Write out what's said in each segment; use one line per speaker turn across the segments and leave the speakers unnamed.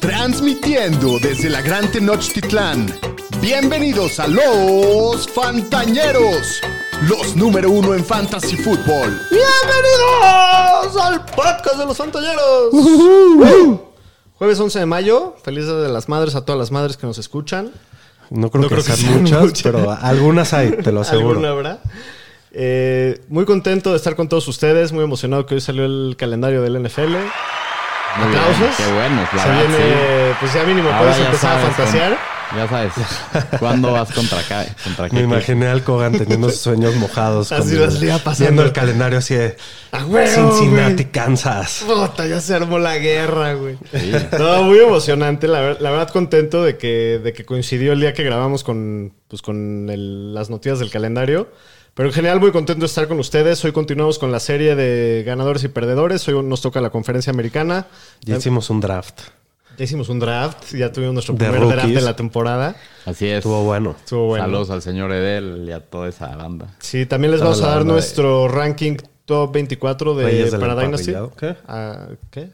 Transmitiendo desde la Gran Tenochtitlán. Bienvenidos a los Fantañeros, los número uno en Fantasy Football.
¡Bienvenidos al podcast de los Fantañeros! Jueves 11 de mayo, feliz Día de las madres a todas las madres que nos escuchan.
No creo,
No
que,
creo que
sean
sean
muchas,
muchas.
pero algunas hay, te lo aseguro.
¿Alguna habrá? Eh, muy contento de estar con todos ustedes, muy emocionado que hoy salió el calendario del NFL.
Muy bien,
¿Aplausos?
Qué bueno, la
Se
verdad,
viene, pues ya mínimo
sí.
puedes
Ahora ya
empezar a fantasear.
con- ya sabes. ¿Cuándo vas contra acá? Contra qué
Me imaginé al Kogan teniendo sus sueños mojados.
Así las iba pasando.
Viendo el calendario así de
¡A huevo,
Cincinnati,
güey!
Kansas.
Puta, ya se armó la guerra, güey.
Sí.
No, muy emocionante. La, ver- la verdad, contento de que, de que coincidió el día que grabamos con, pues, con el- las noticias del calendario. Pero en general, muy contento de estar con ustedes. Hoy continuamos con la serie de ganadores y perdedores. Hoy nos toca la conferencia americana.
Ya hicimos un draft.
Ya hicimos un draft. Ya tuvimos nuestro primer draft de la temporada.
Así es.
Estuvo bueno.
Estuvo bueno.
Saludos al señor Edel y a toda esa banda.
Sí, también les
Toda
vamos a dar
de-
nuestro ranking top 24 de para Dynasty.
¿Qué?
Ah, ¿Qué?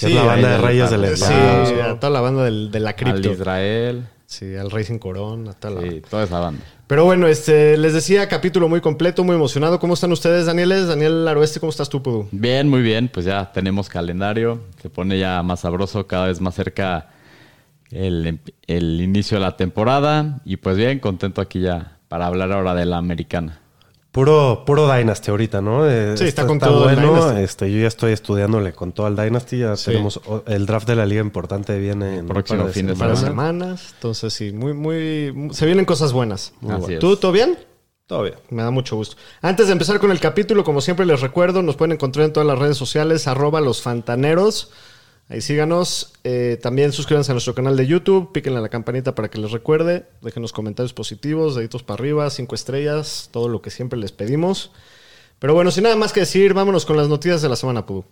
Es la banda de Reyes del
Reyes
Sí, a toda la banda del- de la
Al
cripto.
Israel.
Sí, al Racing Corona, a toda la
Sí, toda esa banda.
Pero bueno, este, les decía, capítulo muy completo, muy emocionado. ¿Cómo están ustedes, Danieles? Daniel Aroeste, ¿cómo estás tú, Pudu?
Bien, muy bien. Pues ya tenemos calendario. Se pone ya más sabroso, cada vez más cerca el, el inicio de la temporada. Y pues bien, contento aquí ya para hablar ahora de la americana.
Puro, puro Dynasty ahorita, ¿no? Eh,
Sí, está con todo el
bueno.
Dynasty.
Este, yo ya estoy estudiándole con todo el Dynasty. Ya
Sí.
tenemos el draft de la liga importante viene en un
Próximo
par
fin de semana.
semanas. Entonces, sí, muy, muy. Se vienen cosas buenas.
Así es.
¿Tú, todo bien?
Todo bien.
Me da mucho gusto. Antes de empezar con el capítulo, como siempre les recuerdo, nos pueden encontrar en todas las redes sociales, arroba los fantaneros. Ahí síganos. Eh, también suscríbanse a nuestro canal de YouTube, píquenle a la campanita para que les recuerde. Déjenos comentarios positivos, deditos para arriba, cinco estrellas, todo lo que siempre les pedimos. Pero bueno, sin nada más que decir, vámonos con las noticias de la semana, Pudu.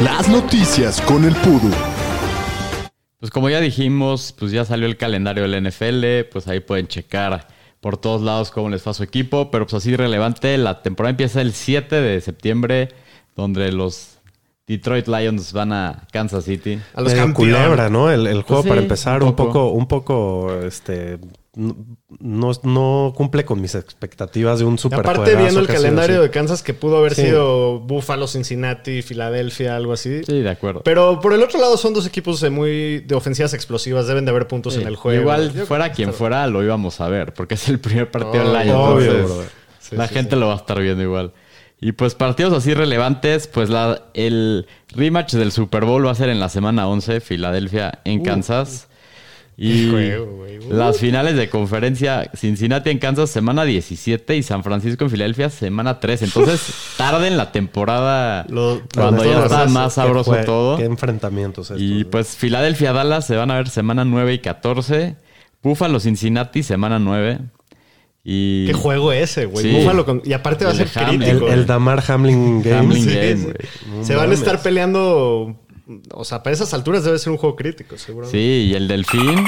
Las noticias con el Pudu.
Pues como ya dijimos, pues ya salió el calendario del NFL, pues ahí pueden checar por todos lados cómo les fue a su equipo, pero pues así relevante, la temporada empieza el 7 de septiembre, donde los Detroit Lions van a Kansas City.
A los
Medio culebra, ¿no? El, el juego
Pues sí,
para empezar
un
un
poco.
un poco, este, no, no cumple con mis expectativas de un
Y
super
aparte, viendo el calendario
así.
de Kansas, que pudo haber
Sí.
sido Buffalo, Cincinnati, Filadelfia, algo así.
Sí, de acuerdo.
Pero por el otro lado son dos equipos de muy de ofensivas explosivas, deben de haber puntos
Sí,
en el juego.
Igual
Yo-
fuera quien fuera, lo íbamos a ver, porque es el primer partido del
Oh,
año.
obvio,
entonces,
brother.
Sí,
la
sí,
gente lo va a estar viendo igual. Y pues partidos así relevantes, pues la, el rematch del Super Bowl va a ser en la semana 11, Filadelfia en Kansas. Y
juego. Uh.
las finales de conferencia, Cincinnati en Kansas, semana 17 y San Francisco en Filadelfia, semana 3. Entonces, tarde en la temporada,
Lo-
cuando ya está más
Qué
sabroso todo.
Qué enfrentamientos estos,
Y pues Filadelfia, Dallas se van a ver semana 9 y 14. Buffalo, Cincinnati, semana 9. Y
Qué juego ese, güey.
Sí.
Búfalo con- y aparte va a
El
ser
Hamlin.
el,
crítico.
el. Damar Hamlin Game.
Hamlin
Sí,
Game, güey.
Se van a estar peleando. O sea, para esas alturas debe ser un juego crítico, seguro.
Sí, y el Delfín,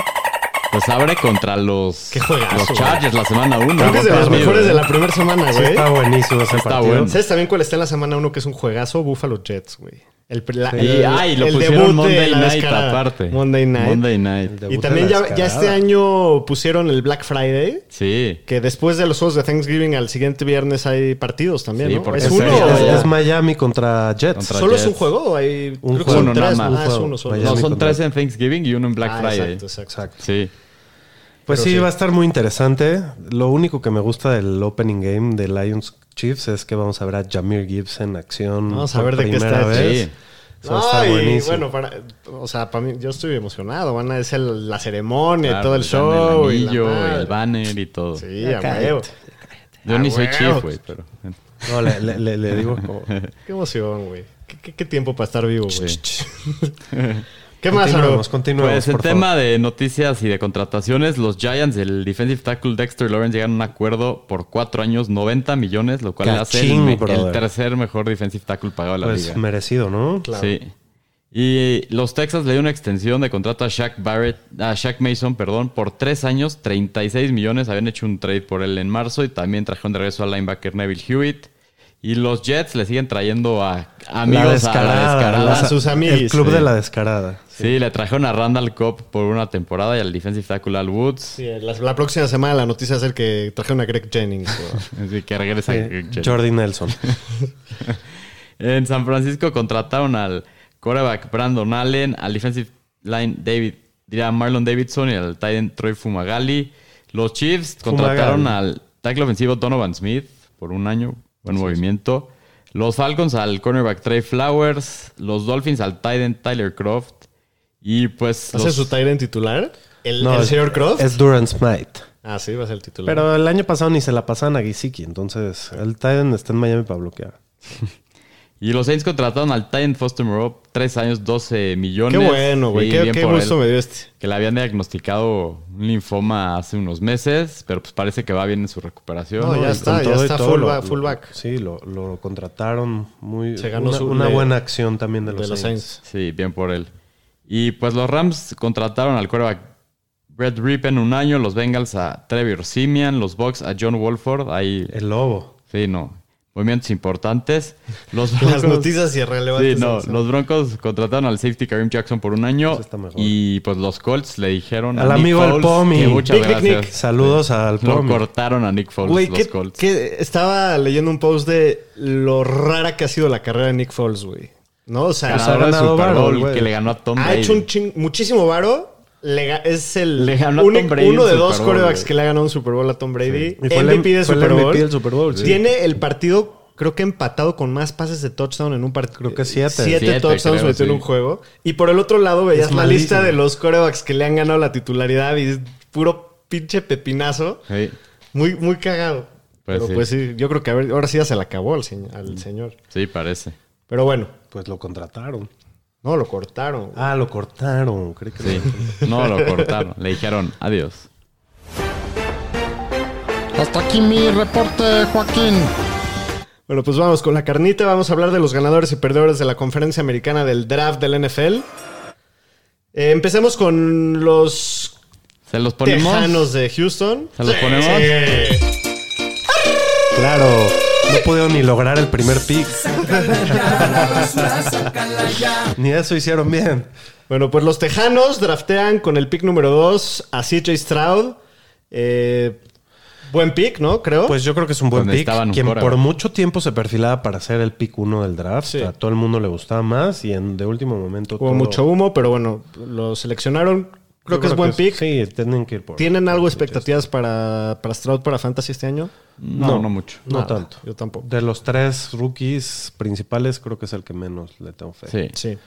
pues abre contra los,
Qué juegazo,
los
güey.
Chargers la semana 1.
Creo que es de los mejores de la primera semana,
Sí,
güey.
está buenísimo ese
Está
partido.
bueno.
¿Sabes también cuál está en la semana 1 que es un juegazo? Buffalo Jets, güey. El, la- el-
ay, lo
el
pusieron
debut de
Monday
la
Night aparte.
Monday Night.
Monday
Y
de
también ya, ya este año pusieron el Black Friday.
Sí.
Que después de los juegos de Thanksgiving al siguiente viernes hay partidos también,
Sí,
¿no?
porque
¿Es
Es,
uno
serio,
es-
o-
ya.
es Miami contra Jets.
Contra-
¿Solo es un juego o hay...
Un
creo que
juego,
son
nada
tres.
más.
Ah, es uno solo.
Miami
No, son
contra-
tres en Thanksgiving y uno en Black
Ah,
Friday.
exacto, exacto.
Exacto.
Sí.
Pues sí,
sí.
va a estar muy interesante. Lo único que me gusta del opening game de Lions Chiefs es que vamos a ver a Jameer Gibbs en acción.
Vamos a ver de qué está
vez.
Sí.
Bueno, para, o sea, para mí, yo estoy emocionado. Van a hacer la ceremonia y todo el show.
El
y la
el banner y todo.
Sí, a huevo.
Yo ni soy chief, güey, pero...
No, le, le- le- le digo como...
Qué emoción, güey. ¿Qué, qué, qué tiempo para estar vivo, güey. ¿Qué más, Aro?
Continuemos, continuemos,
Pues el
por
tema
favor.
de noticias y de contrataciones, los Giants, el defensive tackle Dexter Lawrence llegaron a un acuerdo por cuatro años, 90 millones, lo cual le hace el, tercer mejor defensive tackle pagado de la
Pues
liga.
merecido, ¿no?
Claro.
Sí. Y los Texas le dio una extensión de contrato a Shaq Barrett, a Shaq Mason, perdón, por tres años, 36 millones. Habían hecho un trade por él en marzo y también trajeron de regreso al linebacker Neville Hewitt. Y los Jets le siguen trayendo a
La
amigos a la
descarada.
A sus
El
amiguis,
club
sí.
de la descarada.
Sí, le trajeron a Randall Cobb por una temporada y al defensive tackle Al Woods.
Sí, la, la próxima semana la noticia va a ser que trajeron a Greg Jennings.
Así que regresa.
Sí,
Greg Jennings.
Jordi Nelson.
En San Francisco contrataron al quarterback Brandon Allen, al defensive line David, diría Marlon Davidson y al tight end Troy Fumagalli. Los Chiefs contrataron
Fumagalli.
al tackle ofensivo Donovan Smith por un año, buen movimiento. Los Falcons al cornerback Trey Flowers, los Dolphins al tight end Tyler Croft y pues
¿Va a ser
los-
su Tyrant titular? ¿El,
No,
el señor Croft?
Es Durant Smite.
Ah, sí, va a ser el titular.
Pero el año pasado ni se la pasaban a Gisiki, entonces el Titan está en Miami para bloquear.
y los Saints contrataron al tight end Foster Moreau, tres años, 12 millones.
qué bueno, güey. Qué gusto
él.
me dio este.
que le habían diagnosticado un linfoma hace unos meses, pero pues parece que va bien en su recuperación.
No,
¿no?
ya está, ya está
todo,
fullback.
lo-
fullback.
Sí, lo, lo contrataron muy.
Se ganó
una,
su-
una
le-
buena acción también de los,
de los
Saints.
Saints.
Sí, bien por él. Y pues los Rams contrataron al quarterback Brett Rippen un año, los Bengals a Trevor Simian, los Bucks a John Wolford, ahí,
El lobo.
sí, no, movimientos importantes. Los
Las noticias irrelevantes.
Sí, no, los Broncos contrataron al safety Kareem Jackson por un año
Eso está mejor.
y pues los Colts le dijeron
Al
a Nick
amigo el
Foles
Pomi.
muchas
Nick
gracias.
Nick.
Saludos al
Lo
Pomi.
cortaron a Nick Foles, los
¿qué,
Colts.
qué- estaba leyendo un post de lo rara que ha sido la carrera de Nick Foles, güey. ¿No? O sea,
Ganador
ha
del
ganado
Super Bowl que le ganó a Tom
ha
Brady.
hecho un ching- muchísimo varo. Le es el
Le ganó a
único-
Tom Brady
uno de dos
güey.
que le ha ganado un Super Bowl a Tom Brady.
Y fue el-
MVP de
fue el
Super Bowl.
MVP del Super Bowl, sí.
Tiene el partido, creo que empatado con más pases de touchdown en un partido.
Creo que siete.
Siete,
Siete,
touchdowns
creo,
metió en
sí.
un juego. Y por el otro lado veías la lista de los quarterbacks que le han ganado la titularidad y es puro pinche pepinazo.
Sí,
Muy, muy cagado.
Pues
Pero
sí.
pues sí, yo creo que a ver, ahora sí ya se le acabó al, al señor.
sí, parece.
Pero bueno,
Pues lo contrataron.
No, lo cortaron.
Ah, lo cortaron. Creí que
Sí, no lo cortaron. Le dijeron adiós.
Hasta aquí mi reporte, Joaquín.
Bueno, pues vamos con la carnita. Vamos a hablar de los ganadores y perdedores de la conferencia americana del draft del NFL. Eh, empecemos con los
¿Se los ponemos?
Tejanos de Houston.
¿Se los ponemos?
Claro, no pudieron ni lograr el primer pick. ni eso hicieron bien.
Bueno, pues los Tejanos draftean con el pick número 2 a CJ Stroud. Eh, buen pick, ¿no? Creo.
Pues yo creo que es un buen
Donde
pick.
un
Quien por mucho tiempo se perfilaba para ser el pick uno del draft.
Sí.
A todo el mundo le gustaba más y en de último momento
Hubo
todo-
mucho humo, pero bueno, lo seleccionaron. Creo que es buen pick.
Sí, tienen que ir por.
¿Tienen algo expectativas para, para Stroud para Fantasy este año?
No, no, mucho.
No
Nada,
tanto.
Yo tampoco.
De los tres rookies principales, creo que es el que menos le tengo fe.
Sí.
Sí.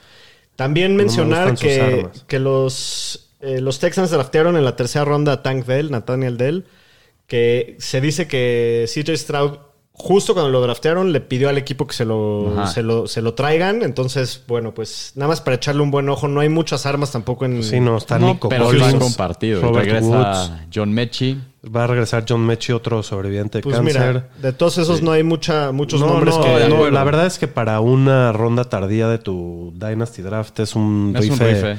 También
me
mencionar que, que los, eh, los Texans draftearon en la tercera ronda a Tank Dell, Nathaniel Dell, que se dice que CJ Stroud, justo cuando lo draftearon, le pidió al equipo que se lo, se lo, se lo traigan. Entonces, bueno, pues nada más para echarle un buen ojo. No hay muchas armas tampoco en...
Sí, no, está
No,
Nico
pero
Collins,
compartido.
Robert
Regresa
Woods.
John Mechie.
Va a regresar John Mechie, otro sobreviviente de
Pues
cáncer.
mira, de todos esos no hay mucha, muchos
no,
nombres
no,
que...
la verdad es que para una ronda tardía de tu Dynasty Draft es un,
Es un
rife,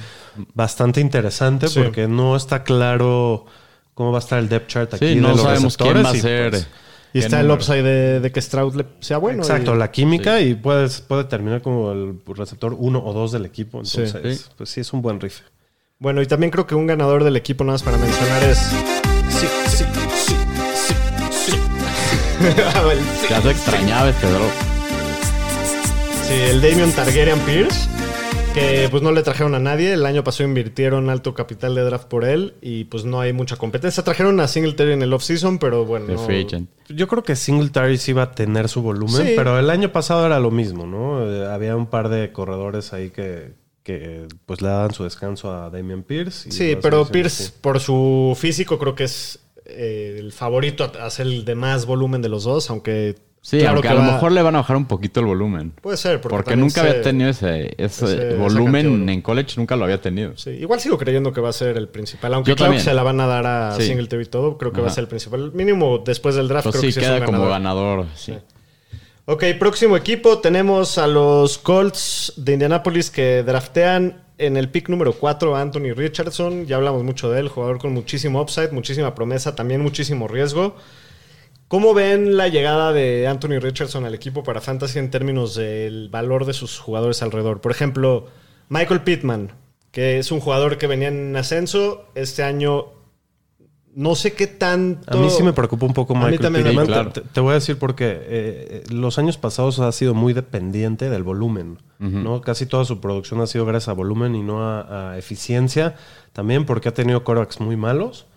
bastante interesante
Sí.
porque no está claro cómo va a estar el depth chart aquí
Sí,
de
no
los
sabemos quién
receptores
va a
y,
ser.
pues,
Y está el upside de, de que Stroud le- sea bueno.
Exacto,
y-
la química y puedes, puede terminar como el receptor uno o dos del equipo.
Sí.
Entonces,
Sí.
pues sí, es un buen rife.
Bueno, y también creo que un ganador del equipo, nada más para mencionar, es... Sí, sí, sí, sí, sí. El-
Ya se extrañaba este drop.
Sí, el Damian Targaryen Pierce, que pues no le trajeron a nadie. El año pasado invirtieron alto capital de draft por él y pues no hay mucha competencia. Trajeron a Singletary en el offseason, pero bueno.
De
no-
free agent.
Yo creo que Singletary sí iba a tener su volumen,
Sí.
pero el año pasado era lo mismo, ¿no? Eh, había un par de corredores ahí que, que pues le daban su descanso a Damian Pierce. y
Sí, pero Pierce,
así.
por su físico, creo que es eh, el favorito a hacer el de más volumen de los dos, aunque...
Sí,
claro
aunque
que
a lo mejor le van a bajar un poquito el volumen.
Puede ser, porque,
nunca había tenido ese, ese
ese- esa
volumen en college, nunca lo había tenido.
Sí, igual sigo creyendo que va a ser el principal. Aunque
Yo
claro que se la van a dar a
Sí.
Singletary y todo, creo que va a ser el principal. Mínimo después del draft,
Pues
creo
sí,
que es
queda
un
como
ganador.
ganador. Sí.
Ok, próximo equipo. Tenemos a los Colts de Indianapolis que draftean en el pick número 4 a Anthony Richardson. Ya hablamos mucho de él, jugador con muchísimo upside, muchísima promesa, también muchísimo riesgo. ¿Cómo ven la llegada de Anthony Richardson al equipo para Fantasy en términos del valor de sus jugadores alrededor? Por ejemplo, Michael Pittman, que es un jugador que venía en ascenso, este año no sé qué tanto...
A mí sí me preocupa un poco
A mí
Michael
también,
Pittman.
sí, claro.
te, te voy a decir porque eh, eh, los años pasados ha sido muy dependiente del volumen. ¿no? Casi toda su producción ha sido gracias a volumen y no a, a eficiencia. También porque ha tenido corebacks muy malos.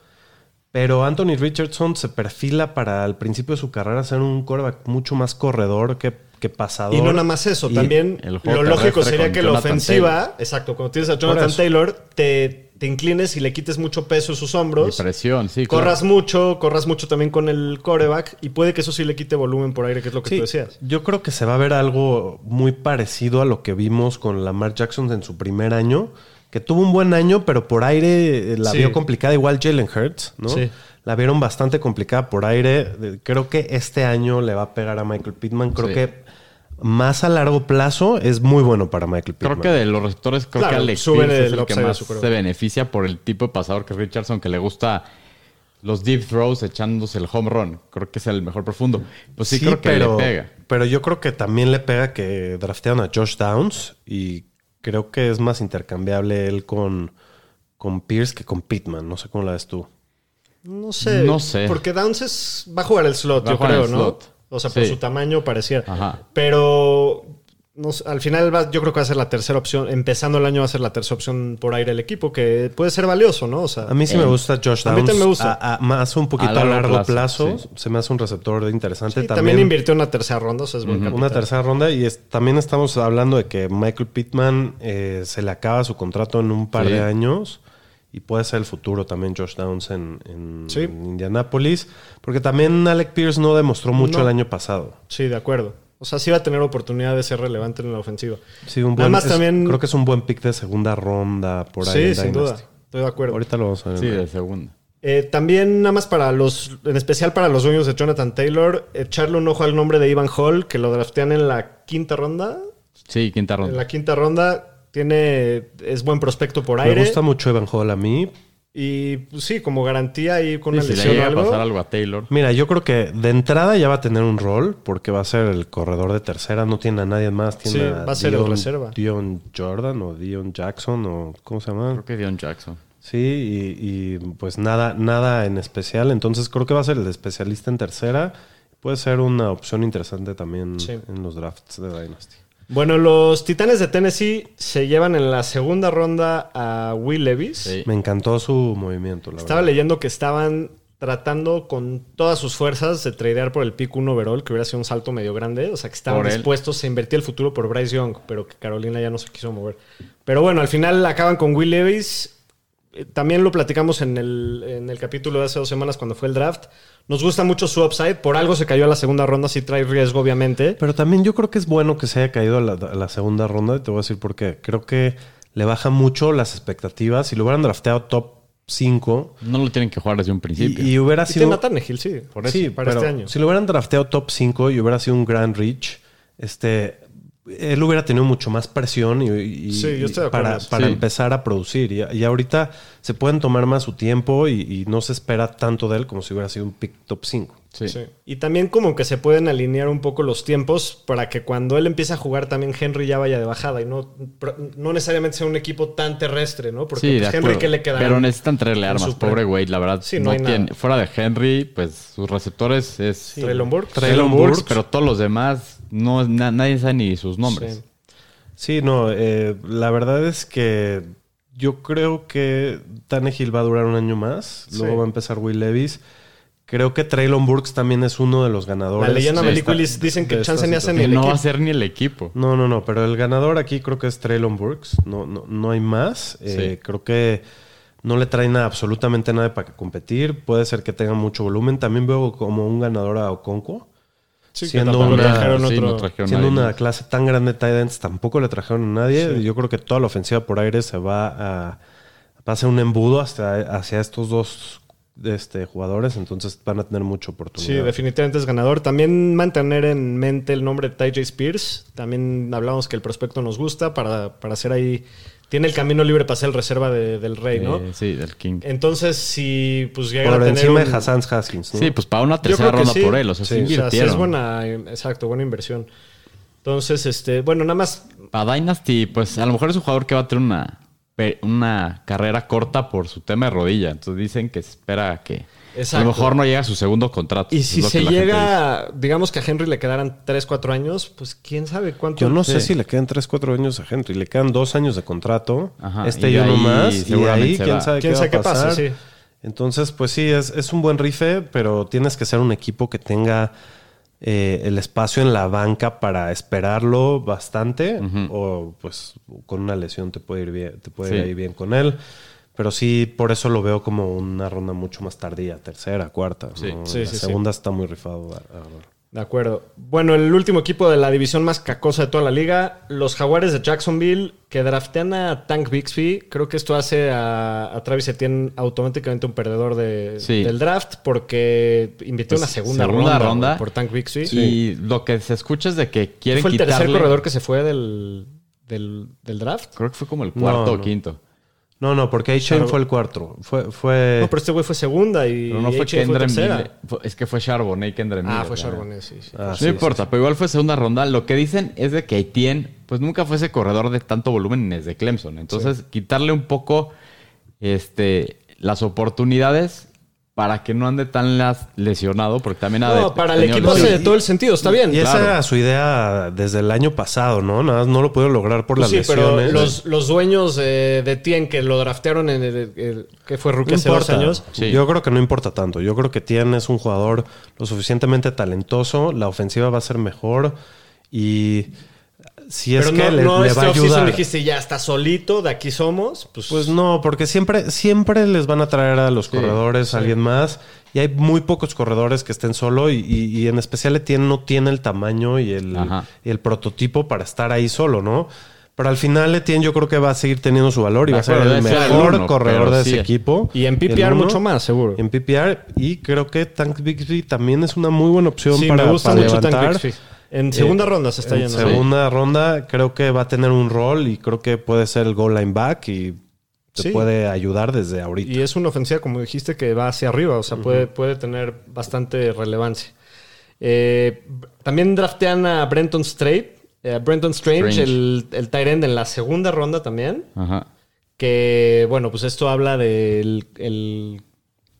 Pero Anthony Richardson se perfila para al principio de su carrera ser un coreback mucho más corredor que, que pasador.
Y no nada más eso,
Y-
también lo lógico sería que la
Jonathan
ofensiva, exacto, cuando tienes a Jonathan. Taylor, te, te inclines y le quites mucho peso a sus
Y
hombros.
presión, sí. claro.
Corras mucho, corras mucho también con el coreback y puede que eso sí le quite volumen por aire, que es lo que
Sí,
tú decías.
yo creo que se va a ver algo muy parecido a lo que vimos con Lamar Jackson en su primer año, que tuvo un buen año, pero por aire eh, la
Sí.
vio complicada, igual Jalen Hurts, ¿no?
Sí.
La vieron bastante complicada por aire. Creo que este año le va a pegar a Michael Pittman. Creo
Sí.
que más a largo plazo es muy bueno para Michael Pittman.
Creo que de los receptores, creo
Claro,
que Alex
suben
Pierce
el
es el que más se beneficia por el tipo de pasador que es Richardson, que le gusta los deep throws echándose el home run. Creo que es el mejor profundo. Pues sí, creo que
pero,
le pega.
Pero yo creo que también le pega que draftearon a Josh Downs y creo que es más intercambiable él con, con Pierce que con Pittman. No sé cómo la ves tú.
No sé.
No sé.
Porque Downs es, va a jugar el slot,
Va
yo creo, ¿no?
slot.
O sea, por
Sí.
su tamaño pareciera.
Ajá.
Pero no sé, al final va- yo creo que va a ser la tercera opción. Empezando el año va a ser la tercera opción por aire el equipo, que puede ser valioso, ¿no? O sea,
A mí sí
Eh,
me gusta Josh
a mí
Downs.
también me gusta.
A- a- más un poquito
A
a
largo
largo,
plazo,
plazo.
sí.
Se me hace un receptor interesante.
sí,
también
también, invirtió en una tercera ronda, o sea, es buen
Una tercera ronda y es- también estamos hablando de que Michael Pittman eh, se le acaba su contrato en un par
Sí.
de años y puede ser el futuro también Josh Downs en, en, Indianapolis, porque también Alec Pierce no demostró mucho
No.
el año pasado.
Sí, de acuerdo. O sea, sí va a tener oportunidad de ser relevante en la ofensiva.
Sí, un buen,
Además,
es-
también-
creo que es un buen pick de segunda ronda por ahí.
sí,
en
sin duda. Estoy de acuerdo.
Ahorita lo vamos a ver.
Sí, de segunda.
Eh, también, nada más para los, en especial para los dueños de Jonathan Taylor, echarle un ojo al nombre de Ivan Hall, que lo draftean en la quinta ronda.
Sí, quinta
En
ronda.
la quinta ronda tiene, es buen prospecto por
Me
aire.
gusta mucho Evan Hall a mí.
Y pues, sí, como garantía ahí con
Sí,
una
si le
o
llega a pasar algo a Taylor.
Mira, yo creo que de entrada ya va a tener un rol porque va a ser el corredor de tercera, no tiene a nadie más. Tiene
Sí,
a
va a ser el
Dion-
reserva.
Dion Jordan o Dion Jackson o ¿cómo se llama?
Creo que Dion Jackson.
Sí, y, y, pues nada, nada en especial. Entonces creo que va a ser el especialista en tercera. Puede ser una opción interesante también
Sí.
en los drafts de Dynasty.
Bueno, los Titanes de Tennessee se llevan en la segunda ronda a Will Levis.
Sí.
Me encantó su movimiento, la
Estaba
verdad.
leyendo que estaban tratando con todas sus fuerzas de tradear por el pick 1 overall, que hubiera sido un salto medio grande. O sea, que estaban
Por
dispuestos a invertir el futuro por Bryce Young, pero que Carolina ya no se quiso mover. Pero bueno, al final acaban con Will Levis. Eh, También lo platicamos en el, en el capítulo de hace dos semanas cuando fue el draft. Nos gusta mucho su upside. Por algo se cayó a la segunda ronda, sí trae riesgo, obviamente.
Pero también yo creo que es bueno que se haya caído a la, a la segunda ronda. Y te voy a decir por qué. Creo que le baja mucho las expectativas. Si lo hubieran drafteado top 5
No lo tienen que jugar desde un principio.
y, y hubiera
Y
sido...
tiene sí, por eso,
sí,
para
pero
este año.
Si lo hubieran drafteado top 5 y hubiera sido un grand reach, este, él hubiera tenido mucho más presión y, y-
Sí, yo estoy de acuerdo
para,
Sí.
empezar a producir. Y, y ahorita se pueden tomar más su tiempo y, y no se espera tanto de él como si hubiera sido un pick top 5.
Sí.
Sí. Y también como que se pueden alinear un poco los tiempos para que cuando él empiece a jugar también Henry ya vaya de bajada y no, no necesariamente sea un equipo tan terrestre, ¿no? Porque
Sí,
pues, Henry. ¿qué le queda?
Pero necesitan traerle armas. Pobre güey, la verdad.
Sí, no
no
hay
tiene,
nada.
fuera de Henry, pues sus receptores es
Traylon Burks.
Traylon
Burks,
Burks.
pero todos los demás no na- nadie sabe ni sus nombres.
Sí.
Sí, no, eh, la verdad es que yo creo que Tannehill va a durar un año más. Luego
Sí.
va a empezar Will Levis. Creo que Traylon Burks también es uno de los ganadores.
La leyenda
de esta-
dicen que chance ni hace
situación.
ni
Que
el
no va a
equipo.
ser ni el equipo.
No, no, no, pero el ganador aquí creo que es Traylon Burks. No, no, no hay más. Eh. Creo que no le traen absolutamente nada para competir. Puede ser que tenga mucho volumen. También veo como un ganador a Oconquo.
Sí,
Siendo una-
sí, no trajeron
Siendo una clase tan grande de tight ends, tampoco le trajeron a nadie.
Sí.
Yo creo que toda la ofensiva por aire se va a, va a ser un embudo hasta, hacia estos dos este, jugadores, entonces van a tener mucha
Sí,
oportunidad.
definitivamente es ganador. También mantener en mente el nombre de Ty Spears. También hablamos que el prospecto nos gusta para, para hacer ahí. Tiene el camino libre para ser el reserva de- del Rey, ¿no?
Eh, sí, del King.
Entonces, si pues llega
Por
a tener.
encima
un-
de Hassan Haskins, ¿no?
Sí, pues para una tercera ronda
sí.
por él. O sea,
Sí,
se
o sea, sí es buena, exacto, buena inversión. Entonces, este, bueno, nada más
Para Dynasty, pues a lo mejor es un jugador que va a tener una, una carrera corta por su tema de rodilla. Entonces dicen que se espera que a lo mejor no llega a su segundo contrato.
Y si se llega, digamos que a Henry le quedaran 3, 4 años, pues quién sabe cuánto.
Yo no sé
Sí.
si le quedan 3, 4 años a Henry. Le quedan 2 años de contrato.
Ajá,
este
y
y, uno
ahí
más. Y de
seguramente
ahí,
se
quién
va.
sabe
quién
qué
sabe
va
qué pasa, sí.
Entonces, pues sí, es, es un buen rife, pero tienes que ser un equipo que tenga eh, el espacio en la banca para esperarlo bastante. O pues con una lesión te puede ir bien, te puede
Sí.
ir bien con él. Pero sí, por eso lo veo como una ronda mucho más tardía, tercera, cuarta.
Sí.
¿no?
Sí,
la
sí, sí.
segunda está muy rifado.
De acuerdo. Bueno, el último equipo de la división más cacosa de toda la liga, los Jaguares de Jacksonville, que draftean a Tank Bixby. Creo que esto hace a, a Travis Etienne automáticamente un perdedor de-
Sí.
del draft porque invirtió
Pues,
una segunda,
segunda
ronda,
ronda.
por Tank Bixby.
Y lo que se escucha es de que quieren
¿Fue el
quitarle...
tercer corredor que se fue del, del, del draft?
Creo que fue como el cuarto
No,
o
no.
quinto.
No, no, porque A-Chain fue el cuarto. Fue, fue...
No, pero este güey fue segunda y
Pero no fue Kendra Es que fue Charbonnet y Kendra
Ah,
Miller,
fue
¿verdad?
Charbonnet, sí. sí.
Ah,
no
sí,
importa, pero igual fue segunda ronda. Lo que dicen es de que Etienne, pues nunca fue ese corredor de tanto volumen desde Clemson. Entonces, quitarle un poco este, las oportunidades para que no ande tan las- lesionado, porque también ha
No,
de-
para el equipo hace
lesiones.
todo el sentido, está bien.
Y esa
claro.
era su idea desde el año pasado, ¿no? Nada más no lo pudieron lograr por
Pues
las
sí, pero
lesiones.
los, los dueños eh, de Tien que lo draftearon en el, el- que fue rookie
No
hace dos años.
Sí.
Yo creo que no importa tanto. Yo creo que Tien es un jugador lo suficientemente talentoso. La ofensiva va a ser mejor. Y si es
pero
que
no,
le,
no
le
este
va a ayudar.
dijiste ya está solito, de aquí somos. Pues,
Pues no, porque siempre, siempre les van a traer a los corredores a alguien más. Y hay muy pocos corredores que estén solo. Y, y- y en especial Etienne no tiene el tamaño y el, y el prototipo para estar ahí solo, ¿no? Pero al final Etienne yo creo que va a seguir teniendo su valor y va a ser el mejor
uno,
corredor de
sí.
ese equipo.
y en PPR
uno.
mucho más, seguro.
En PPR y creo que Tank Bixby también es una muy buena opción
sí,
para,
me gusta
para
mucho Tank
levantar.
Bixby. En segunda
Eh,
ronda se está
en
yendo.
segunda ronda creo que va a tener un rol y creo que puede ser el goal line back y te
Sí.
puede ayudar desde ahorita.
Y es una ofensiva, como dijiste, que va hacia arriba. O sea, puede, puede tener bastante relevancia. Eh, también draftean a Brenton Strait. eh, Brenton Strange,
Strange.
el, el tight end en la segunda ronda también.
Ajá.
Que, bueno, pues esto habla del el,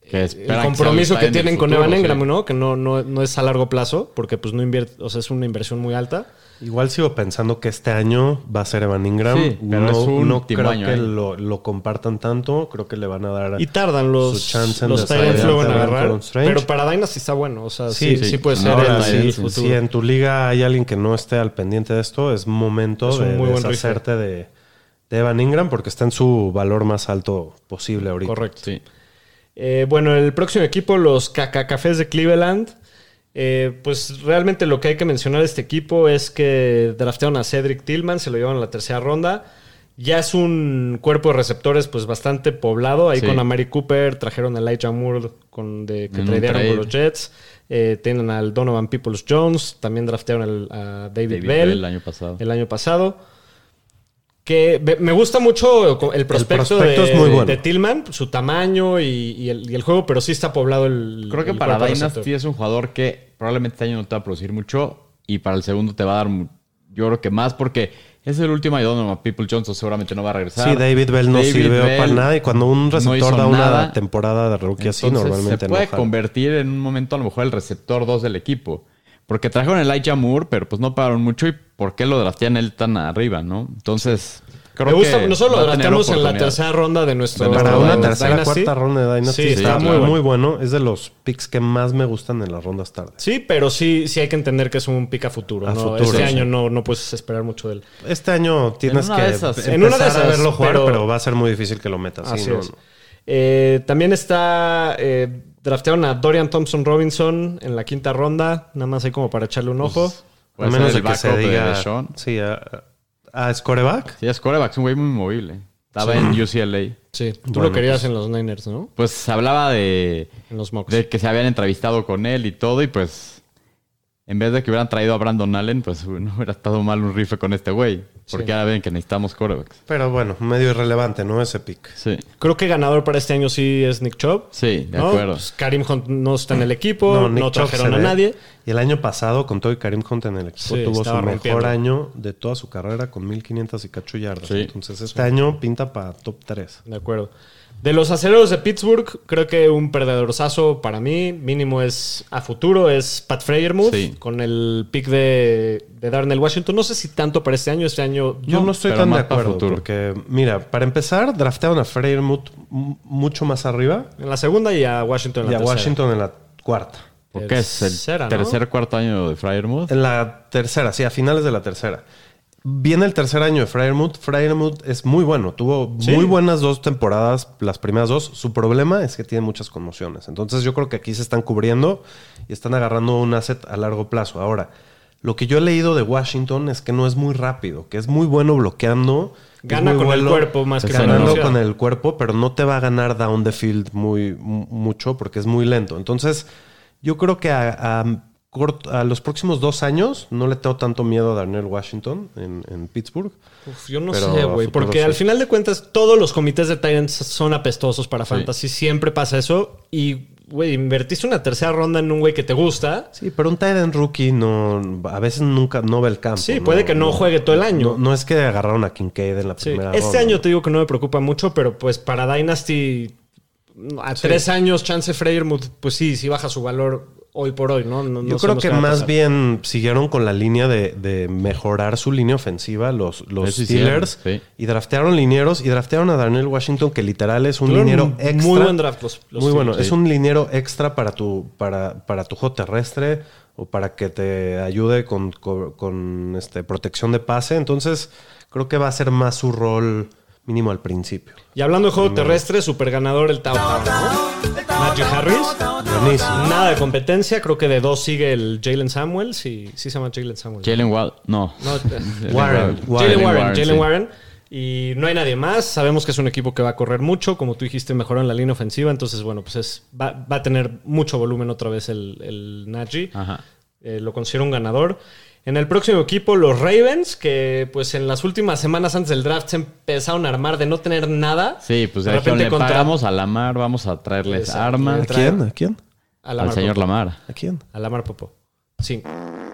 Que
el compromiso que tienen con Evan
sí.
Engram, ¿no? Que no, no, no es a largo plazo, porque pues no invierte, o sea, es una inversión muy alta.
Igual sigo pensando que este año va a ser Evan Ingram.
Sí, pero
no,
es un
no
último
creo
año
que lo, lo compartan tanto. Creo que le van a dar
Y tardan los,
su chance en
los ends
desarrollar
luego en agarrar. Pero para Dynasty está bueno, o sea, sí,
Sí,
sí,
sí.
puede ser
Ahora
el,
sí,
el
si, en tu liga hay alguien que no esté al pendiente de esto, es momento
Es
de deshacerte de, de Evan Ingram porque está en su valor más alto posible ahorita.
Correcto.
Sí.
Eh, bueno, el próximo equipo, los Cacacafés de Cleveland. Eh, pues realmente lo que hay que mencionar de este equipo es que draftearon a Cedric Tillman, se lo llevan a la tercera ronda. Ya es un cuerpo de receptores pues bastante poblado. Ahí
Sí.
con Amari Cooper, trajeron a Elijah Moore con de, que tradearon
trade.
con los Jets. Eh, tienen al Donovan Peoples Jones, también draftearon al- a David,
David
Bell,
Bell el año pasado.
el año pasado. Que me gusta mucho el prospecto,
prospecto
de,
es muy bueno.
de Tillman, su tamaño y, y el, y el juego, pero sí está poblado el.
Creo que
el
para Dynasty es un jugador que probablemente este año no te va a producir mucho y para el segundo te va a dar, yo creo que más porque es el último y Donovan People Johnson seguramente no va a regresar.
Sí, David Bell no
David
sirve
Bell
para nada y cuando un receptor da una
nada.
temporada de rookie así, normalmente
se puede convertir en un momento a lo mejor el receptor 2 del equipo. Porque trajeron el Elijah Moore, pero pues no pagaron mucho y ¿por qué lo draftean él tan arriba, no? Entonces, creo
Me gusta,
que
nosotros lo drafteamos en la tercera ronda de nuestro.
De
Para una
Dynasty.
tercera, cuarta ronda de Dynasty
Sí,
está
sí,
muy,
claro.
muy bueno. Es de los picks que más me gustan en las rondas tardes.
Sí, pero sí, sí hay que entender que es un pick a futuro.
A
¿no?
futuro,
este
sí.
año no, no puedes esperar mucho de él.
Este año tienes
una
que
de esas.
En una de
a
esas,
verlo jugar,
pero-
pero... va a ser muy difícil que lo metas. Sí,
Así
no,
es.
no.
Eh, también está. eh, draftearon a Dorian Thompson Robinson en la quinta ronda. Nada más ahí como para echarle un ojo.
Puede
a menos
el
de que se
de
diga.
Deshaun.
Sí, a, a scoreback.
Sí, es coreback, es un güey muy movible. Estaba en UCLA.
Sí, tú
Bueno,
lo querías en los Niners, ¿no?
Pues se hablaba de,
En los Mocks.
de que se habían entrevistado con él y todo, y pues en vez de que hubieran traído a Brandon Allen, pues no hubiera estado mal un rifle con este güey. Porque
Sí.
ahora ven que necesitamos corebacks.
Pero bueno, medio irrelevante, ¿no? Ese pick.
Sí,
Creo que ganador para este año sí es Nick Chubb.
sí, de
¿no?
acuerdo.
Pues Karim Hunt no está en el equipo, no,
Chubb
trajeron a nadie.
Y el año pasado, con todo y Karim Hunt en el equipo,
Sí,
tuvo su mejor
rompiendo.
año de toda su carrera con 1500 y cacho yardas.
Sí.
Entonces, este año pinta para top 3.
De acuerdo. De los acereros de Pittsburgh, creo que un perdedorzazo para mí, mínimo es a futuro, es Pat Freyermuth,
Sí.
con el pick de, de Darnell Washington. No sé si tanto para este año, este año
Yo no estoy tan de acuerdo
futuro.
porque, mira, para empezar, draftearon a Freiermuth m- mucho más arriba
en la segunda y a Washington en
y
la
a
tercera.
Washington en la cuarta.
Porque es el
Tercera, ¿no?
tercer, cuarto año de Fryermuth.
En la tercera, sí, a finales de la tercera. Viene el tercer año de Freiermuth. Freiermuth es muy bueno. Tuvo
Sí.
muy buenas dos temporadas, las primeras dos. Su problema es que tiene muchas conmociones. Entonces yo creo que aquí se están cubriendo y están agarrando un asset a largo plazo. Ahora, lo que yo he leído de Washington es que no es muy rápido, que es muy bueno bloqueando.
Gana con el cuerpo más que
ganando con el cuerpo, pero no te va a ganar down the field muy mu- mucho porque es muy lento. Entonces, yo creo que a, a a los próximos dos años no le tengo tanto miedo a Darnell Washington en, en Pittsburgh.
Uf, yo no sé, güey, porque
sí.
al final de cuentas todos los comités de Titans son apestosos para fantasy, siempre pasa eso y, güey, invertiste una tercera ronda en un güey que te gusta.
Sí, pero un tight end rookie no, a veces nunca no ve el campo.
Sí, puede que no juegue todo el año.
No, no es que agarraron a Kincaid en la
Sí,
primera
Este
ronda.
año te digo que no me preocupa mucho, pero pues para Dynasty a tres años Chance Freyermuth, pues sí, sí baja su valor hoy por hoy, ¿no? No- no
Yo creo que más bien siguieron con la línea de, de mejorar su línea ofensiva los, los Steelers
sí.
y draftearon linieros y draftearon a Darnell Washington que literal es un liniero extra.
Muy buen draft los, los
Muy bueno, es un liniero extra para tu, para, para tu juego terrestre o para que te ayude con, con- con, este, protección de pase. Entonces, creo que va a ser más su rol mínimo al principio.
Y hablando de juego terrestre, super ganador el Tao Tao, ¿no? Harris.
Buenísimo.
Nada de competencia, creo que de dos sigue el Jalen Samuels y sí se llama Jalen Samuels.
Jalen Wall, no.
No,
Warren,
Jalen Warren. Jalen Warren. Y no hay nadie más. Sabemos que es un equipo que va a correr mucho. Como tú dijiste, mejoró en la línea ofensiva. Entonces, bueno, pues es, va, va a tener mucho volumen otra vez el, el Najee.
Ajá.
Eh, lo considero un ganador. En el próximo equipo, los Ravens, que pues en las últimas semanas antes del draft se empezaron a armar de no tener nada.
Sí, pues
De repente
le
contra-
pagamos a Lamar, vamos a traerles
Exacto.
armas.
¿A quién? ¿A quién?
A
Al señor
Popo.
Lamar.
¿A quién?
A Lamar Popo. Sí.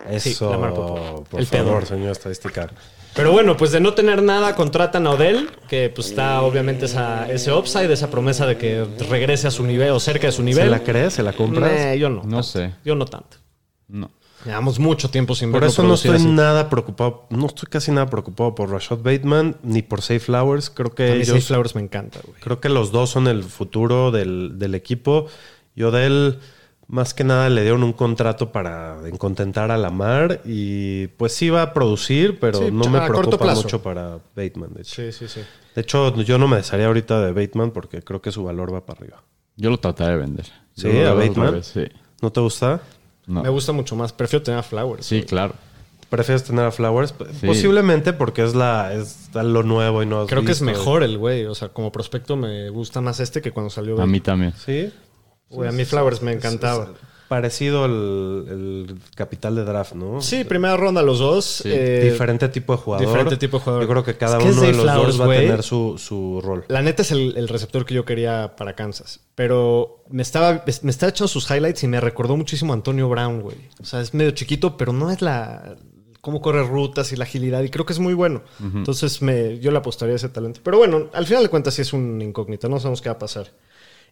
Eso,
Lamar Popo.
por
El
favor,
pedo.
señor estadística.
Pero bueno, pues de no tener nada, contratan a Odell, que pues está obviamente esa, ese upside, esa promesa de que regrese a su nivel o cerca de su nivel.
¿Se la crees? ¿Se la compras?
Nah, yo no.
No
tanto.
sé.
Yo no tanto.
No.
Llevamos mucho tiempo sin
Por eso no estoy
así.
nada preocupado, no estoy casi nada preocupado por Rashad Bateman ni por Safe Flowers. Creo que ellos,
Safe Flowers me encanta, güey.
creo que los dos son el futuro del, del equipo. Y Odell, más que nada, le dieron un contrato para contentar a Lamar y pues sí va a producir, pero
Sí,
no me preocupa mucho para Bateman. De hecho.
Sí, sí, sí.
de hecho, yo no me desharía ahorita de Bateman porque creo que su valor va para arriba.
Yo lo trataré de vender.
Sí,
Yo
a Bateman.
Sí.
¿No te gusta?
No.
Me gusta mucho más. Prefiero tener a Flowers.
Sí, claro.
¿Prefieres tener a Flowers?
Sí.
Posiblemente porque es la es lo nuevo y no
Creo que es mejor el güey. O sea, como prospecto me gusta más este que cuando salió.
A mí también.
Sí.
Güey, a mí Flowers me encantaba.
Parecido al el capital de draft, ¿no?
Sí, primera ronda los dos. eh,
diferente tipo de jugador.
diferente tipo de jugador.
Yo creo que cada
Es que es
uno de los
Flowers,
dos va a tener su, su rol.
La neta es el, el receptor que yo quería para Kansas. Pero me estaba, me estaba echando sus highlights y me recordó muchísimo a Antonio Brown, güey. O sea, es medio chiquito, pero no es la. cómo corre rutas y la agilidad. Y creo que es muy bueno. Entonces me, yo le apostaría a ese talento. Pero bueno, al final de cuentas sí es un incógnito. No sabemos qué va a pasar.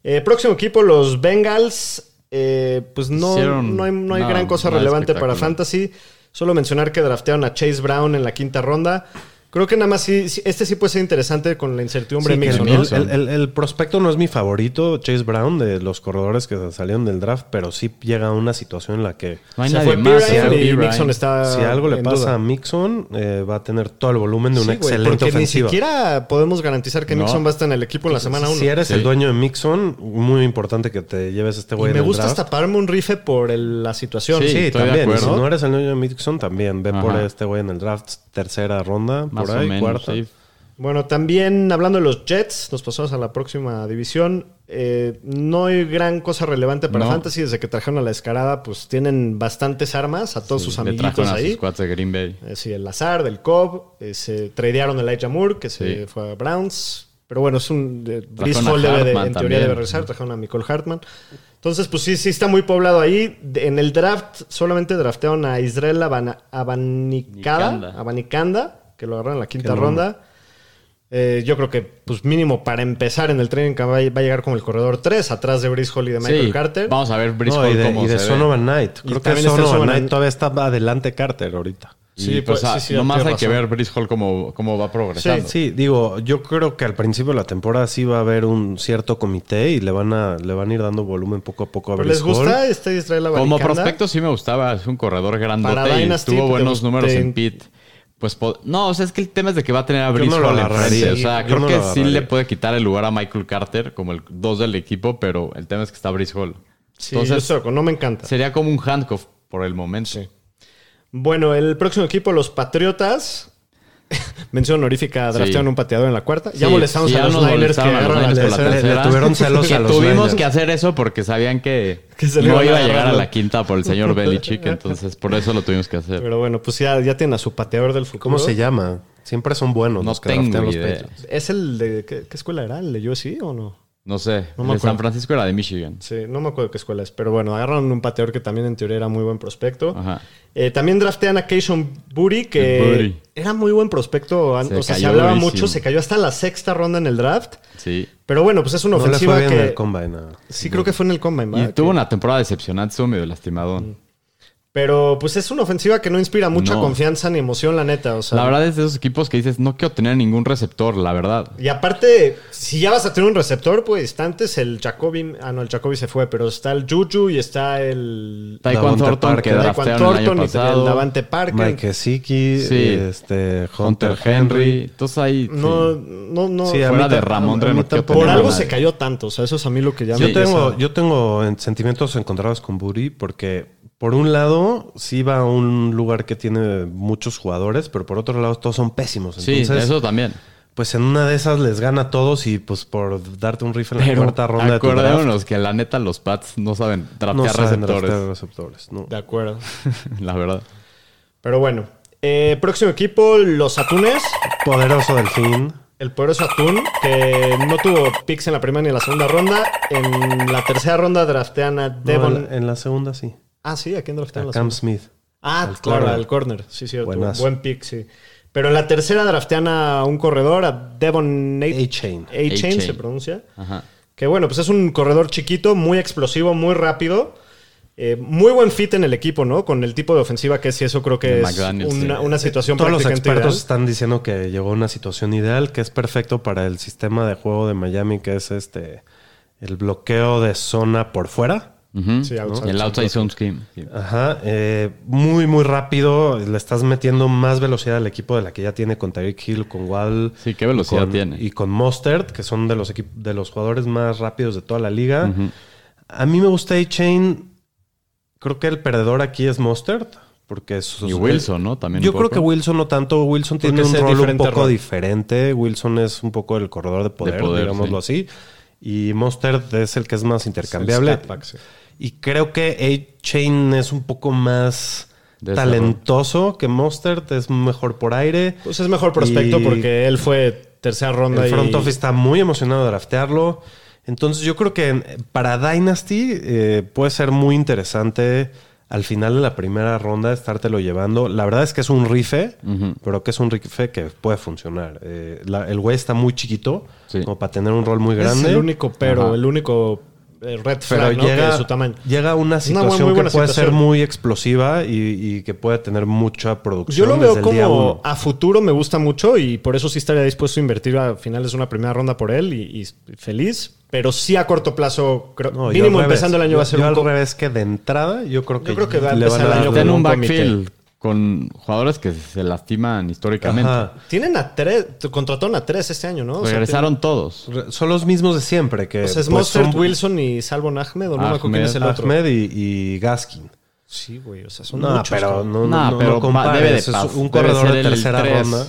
Eh, próximo equipo, los Bengals. Eh, pues no, no hay, no hay
nada-
gran cosa relevante para. Fantasy. Solo mencionar que draftearon a Chase Brown en la quinta ronda. Creo que nada más sí, sí, este sí puede ser interesante con la incertidumbre
Sí,
Mixon,
el,
¿no?
el- el- el prospecto no es mi favorito, Chase Brown, de los corredores que salieron del draft, pero sí llega a una situación en la que
No hay
Se
nadie
fue
más. ¿eh?
y
Pirine.
Mixon está
si algo le pasa
duda.
a Mixon, eh, va a tener todo el volumen de una
Sí,
excelente
porque
ofensiva.
ni siquiera podemos garantizar que
No.
Mixon va a estar en el equipo en la semana 1.
Si eres
Sí.
el dueño de Mixon, muy importante que te lleves este
y
güey
me
en el
gusta
draft.
hasta pararme un rife por el- la situación.
Sí,
también. Y Si no eres el dueño de Mixon, también. Ve
Ajá.
por este güey en el draft, tercera ronda,
Más
por
o
ahí,
menos.
cuarta.
sí.
Bueno, también hablando de los Jets, nos pasamos a la próxima división. Eh, no hay gran cosa relevante para
No.
Fantasy. Desde que trajeron a la escarada, pues tienen bastantes armas a todos sus
Le
amiguitos
a
ahí.
sus de Green Bay.
Eh, sí, el Lazard, el Cobb. eh, se tradearon a Elijah Moore, que se
Sí.
fue a Browns. Pero bueno, es un. Eh,
a
Hall debe de-
Hartman
en teoría
también.
debe regresar. Trajeron a Nicole Hartman. Entonces, pues sí, sí está muy poblado ahí. De- En el draft solamente draftearon a Israel Abana- Abanicada,
Nicanda.
Abanicanda, que lo agarraron en la quinta ronda. Eh, yo creo que, pues mínimo para empezar en el training camp va a llegar como el corredor 3, atrás de Breeze Hall y de Michael
Sí,
Carter.
vamos a ver Brice
No, y de,
cómo
y de
se ve.
Sonovan Knight.
Y
Creo que
está el
Sonovan Knight todavía está adelante Carter ahorita.
Y,
Sí,
pues,
pues, sí, sí,
nomás hay que ver Brice Hall cómo, cómo va progresando.
Sí, digo, yo creo que al principio de la temporada sí va a haber un cierto comité y le van a, le van a ir dando volumen poco a poco a
¿Pero les
Brice Hall.
gusta este Israel?
Como prospecto sí me gustaba, es un corredor grandote
Para
y
Dynasty,
tuvo
¿te
buenos
gusta?
números en pit. Pues no, o sea, es que el tema es de que va a tener a Brice
no lo
Hall
agarraría,
enfrente. O
sí,
sea, creo
no
que sí le puede quitar el lugar a Michael Carter como el 2 del equipo, pero el tema es que está Brice Hall.
Sí,
Entonces,
no me encanta.
sería como un handcuff por el momento.
Bueno, el próximo equipo, los Patriotas. Mención honorífica, draftearon
Sí.
un pateador en la cuarta. Ya
Sí,
molestamos
sí,
a
ya
los Niners que
a los Niners
la
por la
le- le
tercera.
tuvieron celos
que
a los
tuvimos
Niners.
que hacer eso porque sabían que,
Que se le
no iba a llegar a la quinta por el señor Belichick, entonces por eso lo tuvimos que hacer.
Pero bueno, pues ya, ya tienen a su pateador del futuro.
¿Cómo se llama? Siempre son buenos
No
los que
tengo
draftean los
idea.
Patriots.
¿Es el de qué, qué escuela era? ¿El de USC o no?
No sé,
No me
de San. Francisco era de Michigan.
Sí, no me acuerdo qué escuela es. Pero bueno, agarraron un pateador que también en teoría era muy buen prospecto.
Ajá.
Eh, también draftean a Keishon Booty, que
Booty.
era muy buen prospecto.
Se
o sea, se hablaba
durísimo.
mucho, se cayó hasta la sexta ronda en el draft.
Sí.
Pero bueno, pues es una
No le
ofensiva
fue bien
que.
en el combine.
Sí, creo que fue en el combine,
Y tuvo
Que-
una temporada decepcionante, estuvo medio lastimadón.
Pero pues es una ofensiva que no inspira mucha
No.
confianza ni emoción, la neta. O sea,
La verdad es de esos equipos que dices, no quiero tener ningún receptor, la verdad.
Y aparte, si ya vas a tener un receptor, pues está antes el Jacoby. Ah, no, el Jacoby se fue, pero está el Juju y está el.
Taekwon
Davante
Thornton que año
Thornton y el. Davante Parker.
Mike Gesicki,
Sí.
este,
Hunter Henry. Entonces ahí... sí.
No, no, no.
Sí,
Fuera de
mí
no
por algo se cayó tanto. O sea, eso es a mí lo que ya
Yo
me
tengo, yo tengo en- sentimientos encontrados con Buri porque por un lado sí va a un lugar que tiene muchos jugadores, pero por otro lado todos son pésimos.
Sí,
Entonces,
eso también.
pues en una de esas les gana a todos y pues por darte un rifle en la cuarta ronda de tu draft,
acordémonos que la neta los Pats no saben draftear
no saben
receptores.
draftear receptores. no.
De acuerdo.
la verdad.
Pero bueno. Eh, próximo equipo, los Atunes.
Poderoso delfín.
El poderoso Atún, que no tuvo picks en la primera ni en la segunda ronda. En la tercera ronda draftean a Devon.
en la segunda sí.
Ah, sí, ¿a quién draftean en
A
la
Cam
segunda?
Smith.
Ah,
al
claro,
corner.
al corner. Sí, cierto.
Buenazo.
Buen pick, sí. Pero en la tercera draftean a un corredor, a Devon Nate-
A-Chain.
A-Chain
A-Chain.
se pronuncia.
Ajá.
Que bueno, pues es un corredor chiquito, muy explosivo, muy rápido. Eh, muy buen fit en el equipo, ¿no? Con el tipo de ofensiva que es, y eso creo que es una,
sí.
una situación
Todos los expertos
ideal.
están diciendo que llegó a una situación ideal, que es perfecto para el sistema de juego de Miami, que es este el bloqueo de zona por fuera.
Ujú.
Sí, outside
Y el
zone
outside zone scheme. sí.
Ajá, eh, muy, muy rápido. Le estás metiendo más velocidad al equipo de la que ya tiene con Tyreek Hill, con Wall.
Sí, qué velocidad
con-
tiene.
Y con Mostert, que son de los, de los jugadores más rápidos de toda la liga. A mí me gusta A-Chain. Creo que el perdedor aquí es Mostert. Porque es,
Y Wilson, ¿no? También
Yo creo que Wilson no tanto. Wilson tiene
Porque
un
es
rol un
diferente
poco
rol.
diferente. Wilson es un poco el corredor de poder,
poder,
digámoslo así. Y Mostert es el que es más
El
intercambiable.
sí.
Y creo que A-Chain es un poco más talentoso que Mostert. Es mejor por aire.
Pues es mejor prospecto
Y
porque él fue tercera ronda.
El front
y-
office está muy emocionado de draftearlo. Entonces yo creo que para Dynasty eh, puede ser muy interesante al final de la primera ronda estártelo llevando. La verdad es que es un rife, pero que es un rife que puede funcionar. Eh, la- el güey está muy chiquito,
Sí.
como para tener un rol muy grande.
Es el único pero,
Ajá.
el único red
Pero
flag, ¿no? Que
llega,
es su tamaño.
llega una
Es una
situación
muy
que puede ser
situación.
muy explosiva y, y que puede tener mucha producción.
Yo lo veo
desde el día
como
uno.
a futuro me gusta mucho y por eso sí estaría dispuesto a invertir a finales de una primera ronda por él y, y feliz. Pero sí a corto plazo, creo,
No, yo
mínimo
al revés.
empezando el año
Yo-
va a ser
yo
un
al revés que de entrada, yo creo que,
creo que va a empezar el año con
un backfield con jugadores que se lastiman históricamente.
Ajá.
Tienen a tres, contrataron a tres este año, ¿no? O sea,
Regresaron todos.
Re- Son los mismos de siempre. Que,
o sea, es
pues,
Mostert,
son
Wilson y Salvon Ahmed, o no me acuerdo quién es el otro.
Ahmed y, y Gaskin.
Sí, güey, o sea, son
No,
muchos.
pero no, no, no,
pero
no
debe de
Es un
debe
corredor de tercera ronda.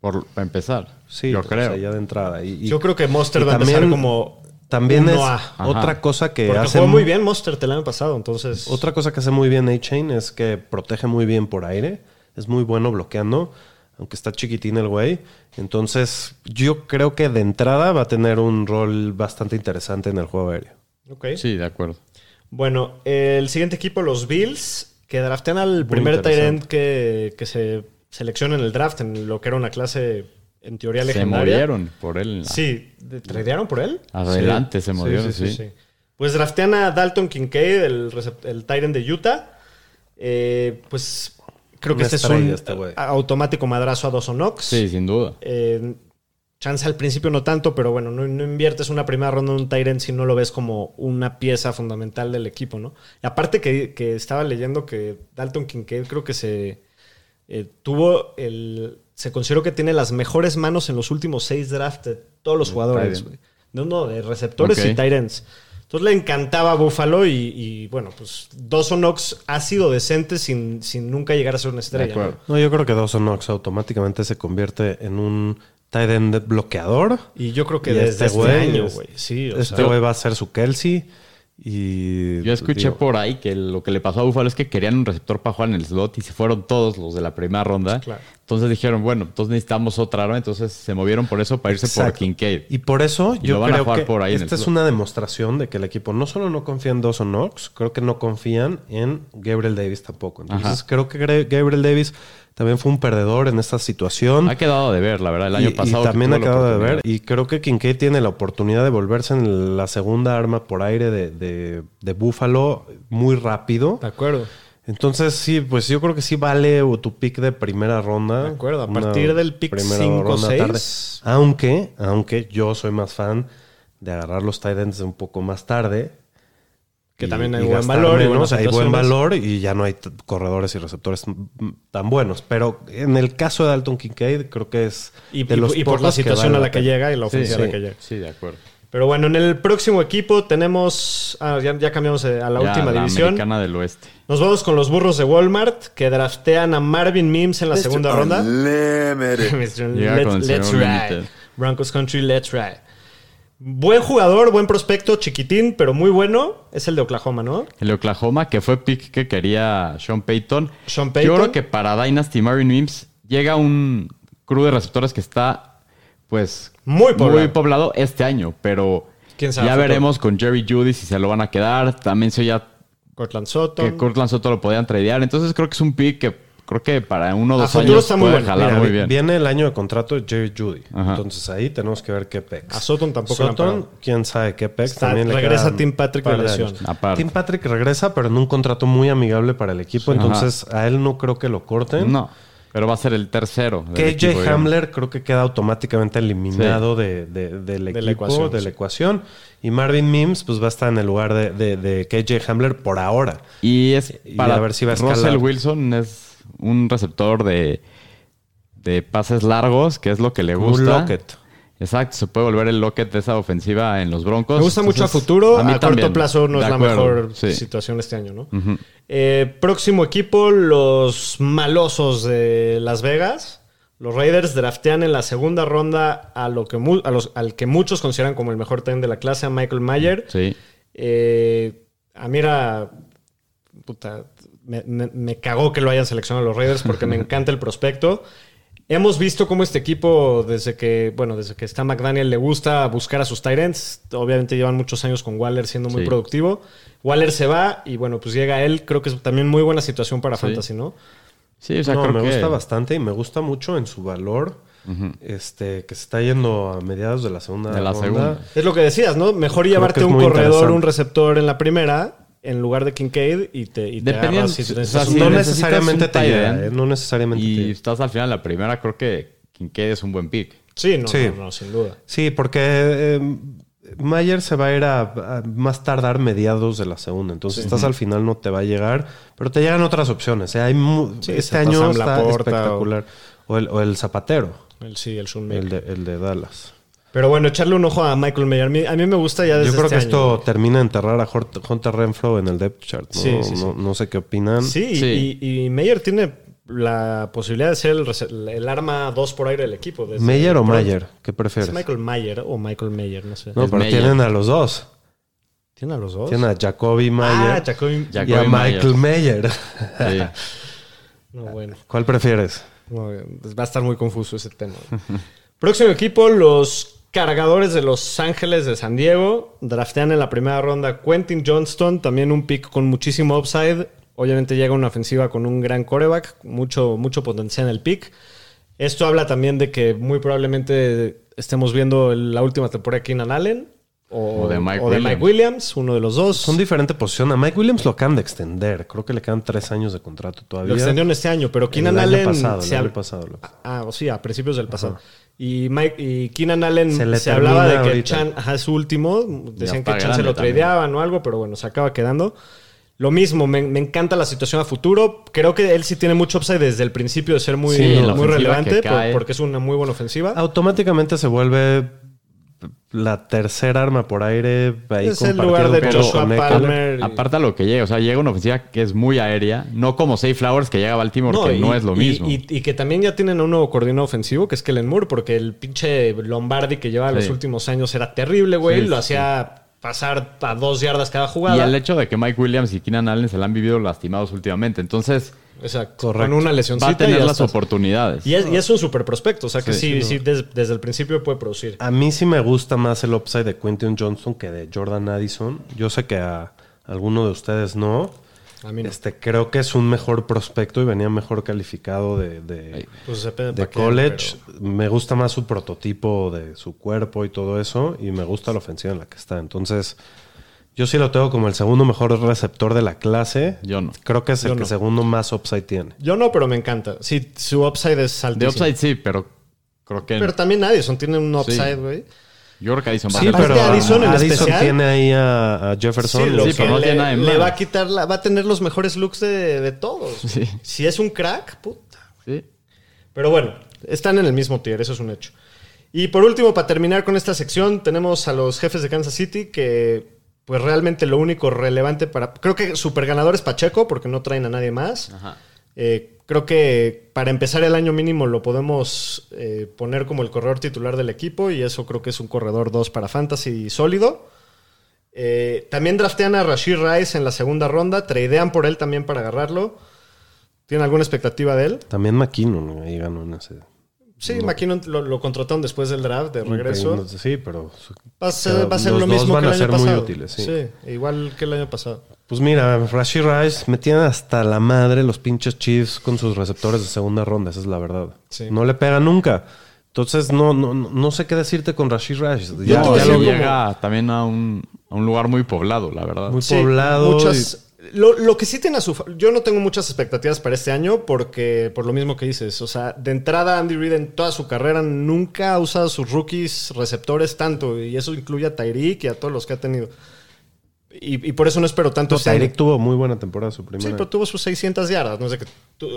Por, para empezar.
Sí,
yo
o
creo.
sea, ya de entrada. Y- y-
Yo creo que Monster va a empezar como
También es
1A.
Ajá.
otra cosa que
Porque
hace
jugó muy
mu-
bien Monster el año pasado, entonces...
Otra cosa que hace muy bien A-Chain es que protege muy bien por aire. Es muy bueno bloqueando, aunque está chiquitín el güey. Entonces, yo creo que de entrada va a tener un rol bastante interesante en el juego aéreo.
Ok.
Sí, de acuerdo.
Bueno, el siguiente equipo, los Bills, que draftean al primer end que, que se selecciona en el draft, en lo que era una clase en teoría
Se
legendaria.
movieron por él.
Sí, ¿de- ¿tradearon por él?
Adelante se
Sí,
movieron,
sí,
sí.
Pues draftean a Dalton Kincaid, el, el tight end de Utah. Eh, pues creo que
Una
este es un
este
automático madrazo a Dawson Knox.
Sí, sin duda.
Eh, chance al principio no tanto, pero bueno, no, no inviertes una primera ronda en un Tyrant si no lo ves como una pieza fundamental del equipo, ¿no? Y aparte que, que estaba leyendo que Dalton Kincaid creo que se eh, tuvo el. Se consideró que tiene las mejores manos en los últimos seis drafts de todos los jugadores. No, no, de receptores y Tyrants. Entonces le encantaba a Buffalo y, y, bueno, pues Dawson Knox ha sido decente sin, sin nunca llegar a ser una estrella. ¿no?
No, yo creo que Dawson Knox automáticamente se convierte en un tight end bloqueador.
Y yo creo que desde
este
este,
güey
año,
es-
güey. Sí, o
Este güey va a ser su Kelsey. Y
Yo escuché
digo,
por ahí que lo que le pasó a Buffalo es que querían un receptor para jugar en el slot y se fueron todos los de la primera ronda.
Claro.
Entonces dijeron, bueno, entonces necesitamos otra arma. Entonces se movieron por eso para irse por. Kincaid.
Y por eso
Y
yo
a
creo
jugar
que
por ahí en
esta es
slot.
una demostración de que el equipo no solo no confía en Dawson Knox, creo que no confían en Gabriel Davis tampoco. Entonces
Ajá.
creo que Gabriel Davis también fue un perdedor en esta situación.
Ha quedado de ver, la verdad, el año
y, y
pasado. que
también ha quedado de ver. Y creo que Kincaid tiene la oportunidad de volverse en la segunda arma por aire de, de, de Buffalo muy rápido.
de acuerdo.
Entonces, sí, pues yo creo que sí vale tu pick de primera ronda.
De acuerdo, a partir del pick
primera
cinco,
ronda
seis.
tarde. Aunque, aunque yo soy más fan de agarrar los tight ends un poco más tarde.
Que
y-
también hay buen valor y
menos,
buenas
hay buen valor y ya no hay corredores y receptores tan buenos. Pero en el caso de Dalton Kincaid, creo que es
Y,
de
y-
los
y por la situación
vale
a la que llega y la
Sí,
ofensiva a la que llega.
Sí, de acuerdo.
Pero bueno, en el próximo equipo tenemos. ah, ya, ya cambiamos eh, a la
Ya,
última
la
división.
americana del oeste.
Nos vamos con los burros de Walmart que draftean a Marvin Mims en la segunda ronda. Let's, let's ride. Broncos Country, let's ride. Buen jugador, buen prospecto, chiquitín, pero muy bueno. Es el de Oklahoma, ¿no?
El de Oklahoma, que fue pick que quería Sean Payton.
Sean
Yo
Payton.
creo que para Dynasty Marvin Mims llega un crew de receptores que está, pues,
Muy poblado.
poblado este año. Pero
¿Quién sabe?
ya
Futuro.
veremos con Jerry Judy si se lo van a quedar. También se oía
Cortland Sutton.
que Cortland Soto lo podían tradear. Entonces creo que es un pick que creo que para uno o dos
futuro
años
está muy
puede
bueno.
jalar
Mira,
muy bien.
Viene el año de contrato de Jerry Judy.
Ajá.
Entonces ahí tenemos que ver qué pex.
A Sutton tampoco le
quién sabe qué pex.
Está-
también le
regresa
quedan
Tim Patrick de lesión.
Tim Patrick regresa, pero en un contrato muy amigable para el equipo. Entonces a él no creo que lo corten.
No, pero va a ser el tercero. del
KJ. Hamler creo que queda automáticamente eliminado de, de- del equipo,
la ecuación,
de
sí.
la ecuación. Y Marvin Mims pues va a estar en el lugar de, de- de KJ Hamler por ahora.
Y es
Y
para
a ver si va a
Russell
escalar.
Wilson es un receptor de, de pases largos, que es lo que le gusta.
Lockett.
Exacto, se puede volver el Lockett de esa ofensiva en los Broncos.
Me gusta mucho a futuro. A,
mí
corto plazo no
De
es la mejor
sí.
situación este año, ¿no? Eh, próximo equipo, los malosos de Las Vegas. Los Raiders draftean en la segunda ronda a lo que a los- al que muchos consideran como el mejor ten de la clase, a Michael Mayer.
Sí.
Eh, a mí era. Puta, me, me- me cagó que lo hayan seleccionado los Raiders porque me encanta el prospecto. Hemos visto cómo este equipo, desde que, bueno, desde que está McDaniel, le gusta buscar a sus Tyrants. Obviamente llevan muchos años con Waller siendo muy
Sí.
productivo. Waller se va y bueno, pues llega él. Creo que es también muy buena situación para
Sí.
Fantasy, ¿no?
Sí, o sea,
no,
creo
me
que...
gusta bastante y me gusta mucho en su valor. Este, que se está yendo a mediados de la segunda
De la
ronda.
segunda.
Es lo que decías, ¿no? Mejor llevarte un corredor, un receptor en la primera en lugar de Kincaid y te, y te
Dependiendo,
agarras si
o sea,
necesitas
si
un
no necesariamente te
end
¿eh? No necesariamente te
Y estás al final de la primera, creo que Kincaid es un buen pick.
Sí, no,
Sí.
no, no, sin duda.
Sí, porque eh, Mayer se va a ir a, a más tardar mediados de la segunda. Entonces estás al final, no te va a llegar. Pero te llegan otras opciones. ¿eh? Hay
Sí,
este año está espectacular. O, el, o el Zapatero,
El, sí, el
el de, el de Dallas.
Pero bueno, echarle un ojo a Michael Mayer. A mí, a mí me gusta ya desde
Yo creo
este
que
año.
esto termina de enterrar a Hunter Renfro en el depth chart. ¿no?
Sí, sí, sí.
No, no sé qué opinan.
Sí,
Sí.
Y, y Mayer tiene la posibilidad de ser el, el arma 2 por aire del equipo. desde
¿Meyer o. Mayer? ¿Qué
¿Es
prefieres?
Michael Mayer o Michael Mayer? No sé.
No,
Es
pero tienen a los dos.
¿Tiene a los dos?
Tienen a Jacoby
ah,
Mayer
Jacoby.
Jacoby
y a
Mayer.
Michael Mayer.
Sí.
No, bueno.
¿Cuál prefieres?
No, va a estar muy confuso ese tema. Próximo equipo, los cargadores de Los Ángeles de San Diego. Draftean en la primera ronda Quentin Johnston, también un pick con muchísimo upside. Obviamente llega una ofensiva con un gran coreback, mucho, mucho potencial en el pick. Esto habla también de que muy probablemente estemos viendo la última temporada de Keenan Allen o,
O de Mike
o de Mike Williams, uno de los dos.
Son diferente posición. A Mike Williams lo acaban de extender. Creo que le quedan tres años de contrato todavía.
Lo extendió en este año, pero Keenan
el año
Allen.
pasado,
se
el año pasado. lo-
Ah, o sí, a principios del pasado. Y, Mike, y Keenan Allen
Se
hablaba de que
ahorita.
Chan, ajá, es su último. Decían que Chan se lo tradeaban o algo, pero bueno, se acaba quedando. Lo mismo, me, me encanta la situación a futuro. Creo que él sí tiene mucho upside desde el principio de ser muy,
Sí,
muy relevante, por- porque es una muy buena ofensiva.
Automáticamente se vuelve la tercera arma por aire. Ahí
es el lugar de Joshua. Palmer. y-
Aparte a lo que llega, o sea, llega una ofensiva que es muy aérea, no como Safe Flowers que llega a Baltimore, que
y-
no es lo
y-
mismo.
Y, y que también ya tienen a un nuevo coordinador ofensivo, que es Kellen Moore, porque el pinche Lombardi que llevaba
Sí.
los últimos años era terrible, güey.
Sí,
lo
sí,
hacía pasar a dos yardas cada
Y
jugada.
el hecho de que Mike Williams y Keenan Allen se la han vivido lastimados últimamente. Entonces,
Exacto.
Correcto.
Con una
va
lesioncita.
a tener las
estás.
oportunidades.
Y es, y es un super prospecto, o sea que sí,
Sí,
sí, des- desde el principio puede producir.
A mí sí me gusta más el upside de Quentin Johnson que de Jordan Addison. Yo sé que a alguno de ustedes no.
A mí no.
Este, creo que es un mejor prospecto y venía mejor calificado de, de.
Pues
de college.
pero-
Me gusta más su prototipo de su cuerpo y todo eso. Y me gusta la ofensiva en la que está. Entonces, yo sí lo tengo como el segundo mejor receptor de la clase.
Yo no.
Creo que es el que segundo más upside tiene.
Yo no, pero me encanta. Sí, su upside es
De
altísimo.
upside sí, pero creo que...
Pero también Addison tiene un upside,
Sí.
güey.
yo creo que Addison va a
Sí,
ser-
Aparte
pero
Addison en
Addison
especial-
tiene ahí a, a Jefferson.
Sí, lo
Sí, pero no
le,
tiene nada de
le va a quitar, la- va a tener los mejores looks de, de todos.
Sí.
Si es un crack, puta.
Sí.
Pero bueno, están en el mismo tier, eso es un hecho. Y por último, para terminar con esta sección, tenemos a los jefes de Kansas City que, pues realmente lo único relevante para... Creo que super ganador es Pacheco porque no traen a nadie más.
Ajá.
Eh, creo que para empezar el año mínimo lo podemos eh, poner como el corredor titular del equipo y eso creo que es un corredor 2 para Fantasy sólido. Eh, también draftean a Rashid Rice en la segunda ronda, tradean por él también para agarrarlo. ¿Tienen alguna expectativa de él?
También McKinnon ahí ganó en ese.
Sí, McKinnon lo, lo contrataron después del draft de regreso.
Sí, pero.
Va a ser, va a ser
los
lo
dos
mismo
van
que el
a
año
ser muy
pasado.
útiles, sí.
igual que el año pasado.
Pues mira, Rashid Rice me tienen hasta la madre los pinches Chiefs con sus receptores de segunda ronda, esa es la verdad.
Sí.
No le pega nunca. Entonces, no, no, no no sé qué decirte con Rashid Rice. Ya,
a
ya lo
como-
llega también a un, a un lugar muy poblado, la verdad.
Muy
Sí,
poblado.
muchas- lo, lo que sí tiene a su Yo no tengo muchas expectativas para este año porque, por lo mismo que dices, o sea, de entrada Andy Reid en toda su carrera nunca ha usado a sus rookies receptores tanto y eso incluye a Tyreek y a todos los que ha tenido. Y, y por eso no espero tanto
No,
este.
Tyreek tuvo muy buena temporada su
Sí,
primera.
pero tuvo sus 600 yardas, no sé qué.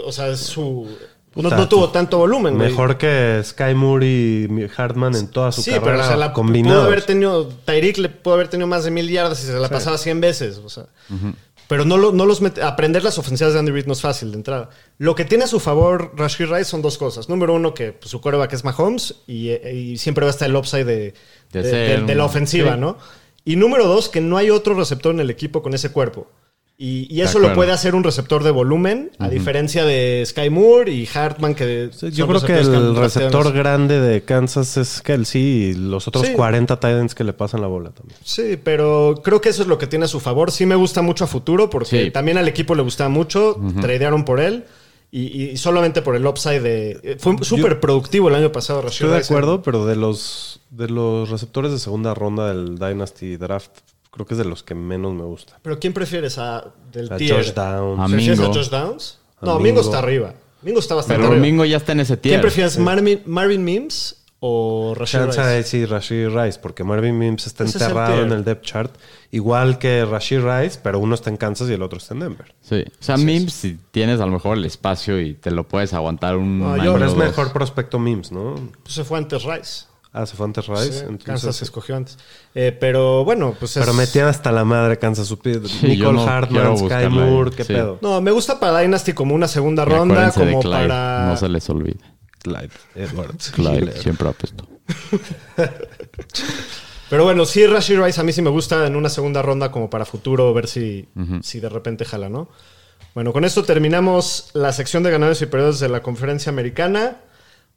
O sea, es su... No, tuvo
tu-
tanto volumen, güey.
Mejor que Sky Moore y Hartman en toda su
Sí,
carrera
pero o sea, la, pudo
combinados.
haber tenido, Tyreek le pudo haber tenido más de mil yardas y se la pasaba 100 veces. O sea. Pero no, lo- no los aprender las ofensivas de Andy Reid no es fácil de entrada. Lo que tiene a su favor Rashid Rice son dos cosas. Número uno, que pues, su coreback es Mahomes y, eh, y siempre va a estar el upside de,
De
de-
ser
de- de la ofensiva,
sí.
¿no? Y número dos, que no hay otro receptor en el equipo con ese cuerpo. Y, eso lo puede hacer un receptor de volumen, a diferencia de Sky Moore y Hartman, que
Sí, Yo creo que el receptor grande de Kansas es Kelsey y los otros
Sí.
40 Titans que le pasan la bola también.
Sí, pero creo que eso es lo que tiene a su favor. Sí me gusta mucho a futuro porque
Sí.
también al equipo le gustaba mucho, tradearon por él y, y solamente por el upside de... eh, Fue súper productivo el año pasado, Rashid
Estoy de
Rice.
acuerdo, pero de los, de los receptores de segunda ronda del Dynasty Draft, creo que es de los que menos me gusta.
Pero ¿quién prefieres a, del
A
tier?
Josh Downs.
A
¿Prefieres a
Mingo.
Josh Downs? No,
Mingo.
Mingo está arriba. Mingo está bastante
Pero
arriba.
Domingo ya está en ese tier.
¿Quién prefieres, Marvin, Marvin Mims o Rashid
Chance
Rice?
de sí, Rashid Rice, porque Marvin Mims está
Ese es el
enterrado
tier.
en el depth chart, igual que Rashid Rice, pero uno está en Kansas y el otro está en Denver.
Sí. O sea, Mims, si tienes a lo mejor el espacio y te lo puedes aguantar un
No, yo-
Pero
o
es
dos.
mejor prospecto Mims, ¿no?
Pues se fue antes Rice.
Ah, se fue antes Rice.
Sí,
entonces-
Kansas escogió antes. Eh, pero bueno, pues es...
Pero metían hasta la madre Kansas.
Yo
Nicole
no
Hartman, Sky Moore, qué
Sí.
pedo.
No, me gusta para Dynasty como una segunda
Y
ronda, como para...
No se les olvide.
Clyde Edwards.
Clyde siempre apestó.
Pero bueno, sí, Rashi Rice a mí sí me gusta en una segunda ronda como para futuro, ver si, si de repente jala, ¿no? Bueno, con esto terminamos la sección de ganadores y perdedores de la conferencia americana.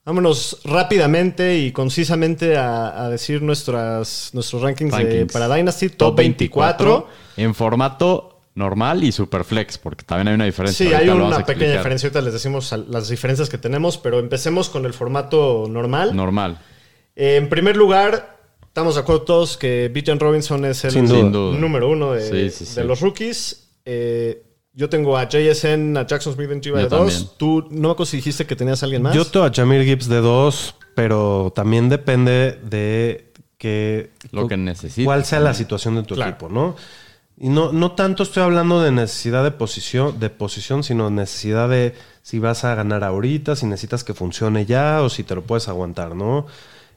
Vámonos rápidamente y concisamente a, a decir nuestras, nuestros rankings, de-
Rankings.
para Dynasty, top 24.
En formato normal y superflex, porque también hay una diferencia.
Sí,
Ahorita
hay una pequeña diferencia. Ahorita les decimos las diferencias que tenemos, pero empecemos con el formato normal.
Normal.
Eh, en primer lugar, estamos de acuerdo todos que Bijan Robinson es el número uno de,
Sí, sí, sí.
de los rookies. Eh, yo tengo a JSN, a Jackson Smith en Chiva de
Yo también.
dos. Tú no si dijiste que tenías a alguien más.
Yo tengo a Jamir Gibbs de dos, pero también depende de que...
Lo que necesites.
Cuál sea la situación de tu
Claro.
equipo, ¿no? Y no, no tanto estoy hablando de necesidad de posición, de posición, sino necesidad de si vas a ganar ahorita, si necesitas que funcione ya o si te lo puedes aguantar, ¿no?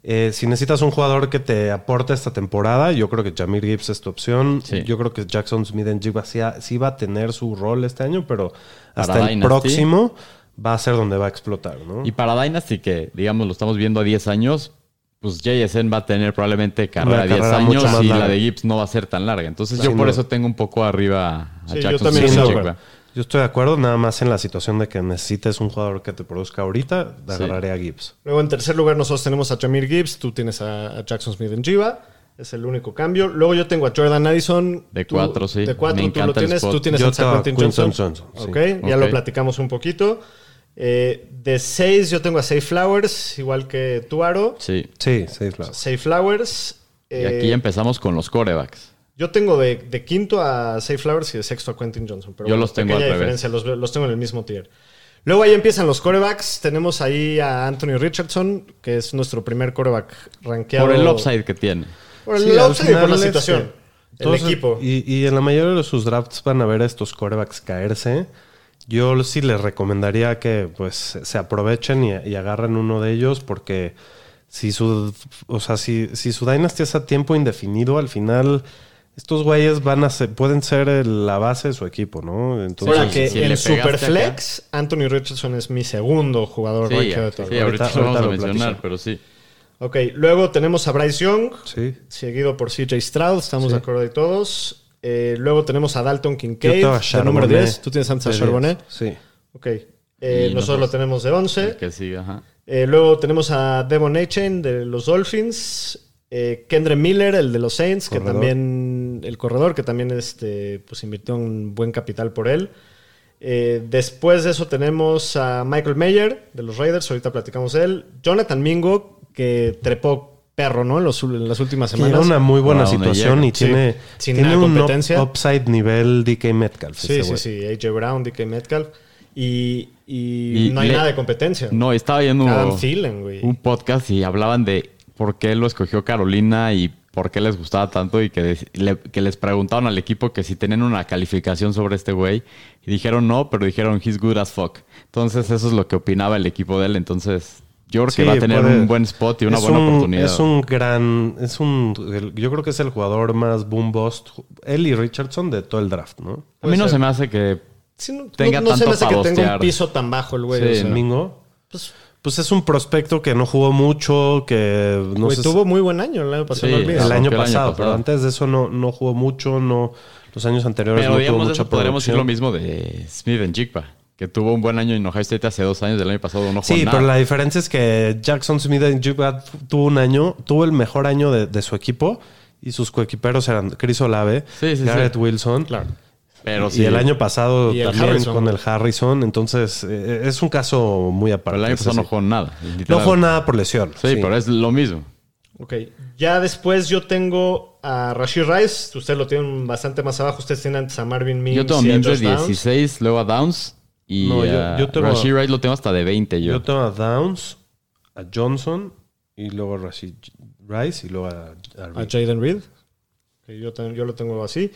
Eh, si necesitas un jugador que te aporte esta temporada, yo creo que Jamir Gibbs es tu opción.
Sí.
Yo creo que Jackson Smith en Jigba sí, va a tener su rol este año, pero hasta
Para
el
Dynasty.
próximo va a ser donde va a explotar, ¿no?
Y para Dynasty, que digamos lo estamos viendo a 10 años, pues JSN va a tener probablemente carrera a 10
carrera mucho
años y
larga.
la de Gibbs no va a ser tan larga. Entonces yo por eso tengo un poco arriba a
Sí, yo
Jackson
también
Smith
Yo estoy de acuerdo, nada más en la situación de que necesites un jugador que te produzca ahorita,
Sí.
agarraré a Gibbs.
Luego en tercer lugar nosotros tenemos a Jamir Gibbs, tú tienes a, a Jackson Smith en Jiva. Es el único cambio. Luego yo tengo a Jordan Addison.
De
Tú-
cuatro, sí.
De cuatro,
Me
tú lo
encanta el
tienes.
spot.
Tú tienes
Yo
a Quentin Johnson.
Johnson, sí.
Ok, ya lo platicamos un poquito. Eh, de seis yo tengo a Safe Flowers, igual que Tuaro.
Sí.
Sí, sí, claro.
Safe Flowers.
Y
eh,
aquí empezamos con los corebacks.
Yo tengo de, de quinto a Safe Flowers y de sexto a Quentin Johnson. Pero
Yo
bueno,
los tengo al revés.
diferencia, Los, los tengo en el mismo tier. Luego ahí empiezan los corebacks. Tenemos ahí a Anthony Richardson, que es nuestro primer coreback rankeado.
Por el upside que tiene.
Por el
Sí,
upside y por la
este,
situación. el
Entonces,
equipo.
Y, y en la mayoría de sus drafts van a ver a estos corebacks caerse. Yo sí les recomendaría que pues se aprovechen y, y agarren uno de ellos porque si su, o sea, si, si su dynasty es a tiempo indefinido, al final estos güeyes van a ser, pueden ser el- la base de su equipo, ¿no? Entonces,
Ahora que
si
en Superflex, Anthony Richardson es mi segundo jugador
Sí,
de todo.
sí, ahorita,
Ahorita-
lo vamos
ahorita
a
lo
mencionar,
platicamos.
pero sí.
Ok, luego tenemos a Bryce Young,
sí.
seguido por CJ Stroud, estamos
Sí.
de acuerdo de todos. Eh, luego tenemos a Dalton Kincaid, de número 10. Tú tienes antes a Charbonnet.
10. Sí.
Ok. Eh, nosotros
nosotros-
lo tenemos de 11.
Que sigue, ajá.
Eh, luego tenemos a Devon Achain de los Dolphins. Eh, Kendre Miller, el de los Saints, que
Corredor.
También, el corredor, que también este, pues invirtió un buen capital por él. Eh, después de eso tenemos a Michael Mayer de los Raiders, ahorita platicamos de él. Jonathan Mingo, que trepó perro, ¿no? En, los, en las últimas semanas.
una muy buena situación y tiene,
Sí. Sin
tiene
nada de
un
competencia.
up- upside nivel DK Metcalf.
Sí,
ese
sí, sí. AJ Brown, DK Metcalf. Y, y
Y
no hay
le-
nada de competencia.
No, estaba viendo
Adam Thielen, güey.
un podcast y hablaban de por qué lo escogió Carolina y por qué les gustaba tanto y que, de- le- que les preguntaban al equipo que si tenían una calificación sobre este güey y dijeron no, pero dijeron he's good as fuck. Entonces eso es lo que opinaba el equipo de él. Entonces yo creo que va a tener
puede-
un buen spot y una
es
buena
un-
oportunidad.
Es un gran. Es un. el- yo creo que es el jugador más boom bust. Él y Richardson de todo el draft, ¿no?
a mí no
ser.
se me hace que
Sí, no,
tenga
no, no se
tanto
me hace que tenga un piso tan bajo el güey.
Sí,
o sea,
Domingo.
pues,
Pues es un prospecto que no jugó mucho, que no sé.
tuvo muy buen año el año pasado.
Sí,
no
el año
el año
pasado, pero antes de eso no, no jugó mucho, no. Los años anteriores
Pero
no tuvo mucha
eso podríamos decir lo mismo de Smith en Jigba, que tuvo un buen año en Ohio State hace dos años, del año pasado no jugó
Sí,
nada.
pero la diferencia es que Jackson Smith en Jugbat tuvo un año, tuvo el mejor año de, de su equipo y sus coequiperos eran Chris Olave,
Sí, sí,
Garrett
sí.
Wilson.
Claro.
Pero
y
sí,
el año pasado
el
también
Harrison.
con el Harrison. Entonces, eh, es un caso muy
pero
aparte.
el año pasado no jugó nada.
No jugó nada por lesión.
Sí, pero es lo mismo.
Ok. Ya después yo tengo a Rashid Rice. Ustedes lo tienen bastante más abajo. Ustedes tienen antes a Marvin Mims
Yo tengo
y a
Mims de
Josh Downs.
16, luego a Downs y
No, yo- yo tengo-
Rashid Rice lo tengo hasta de 20 yo.
Yo tengo a Downs, a Johnson y luego a Rashid Rice y luego a, a.
Jaden Reed. que yo, ten- yo lo tengo así.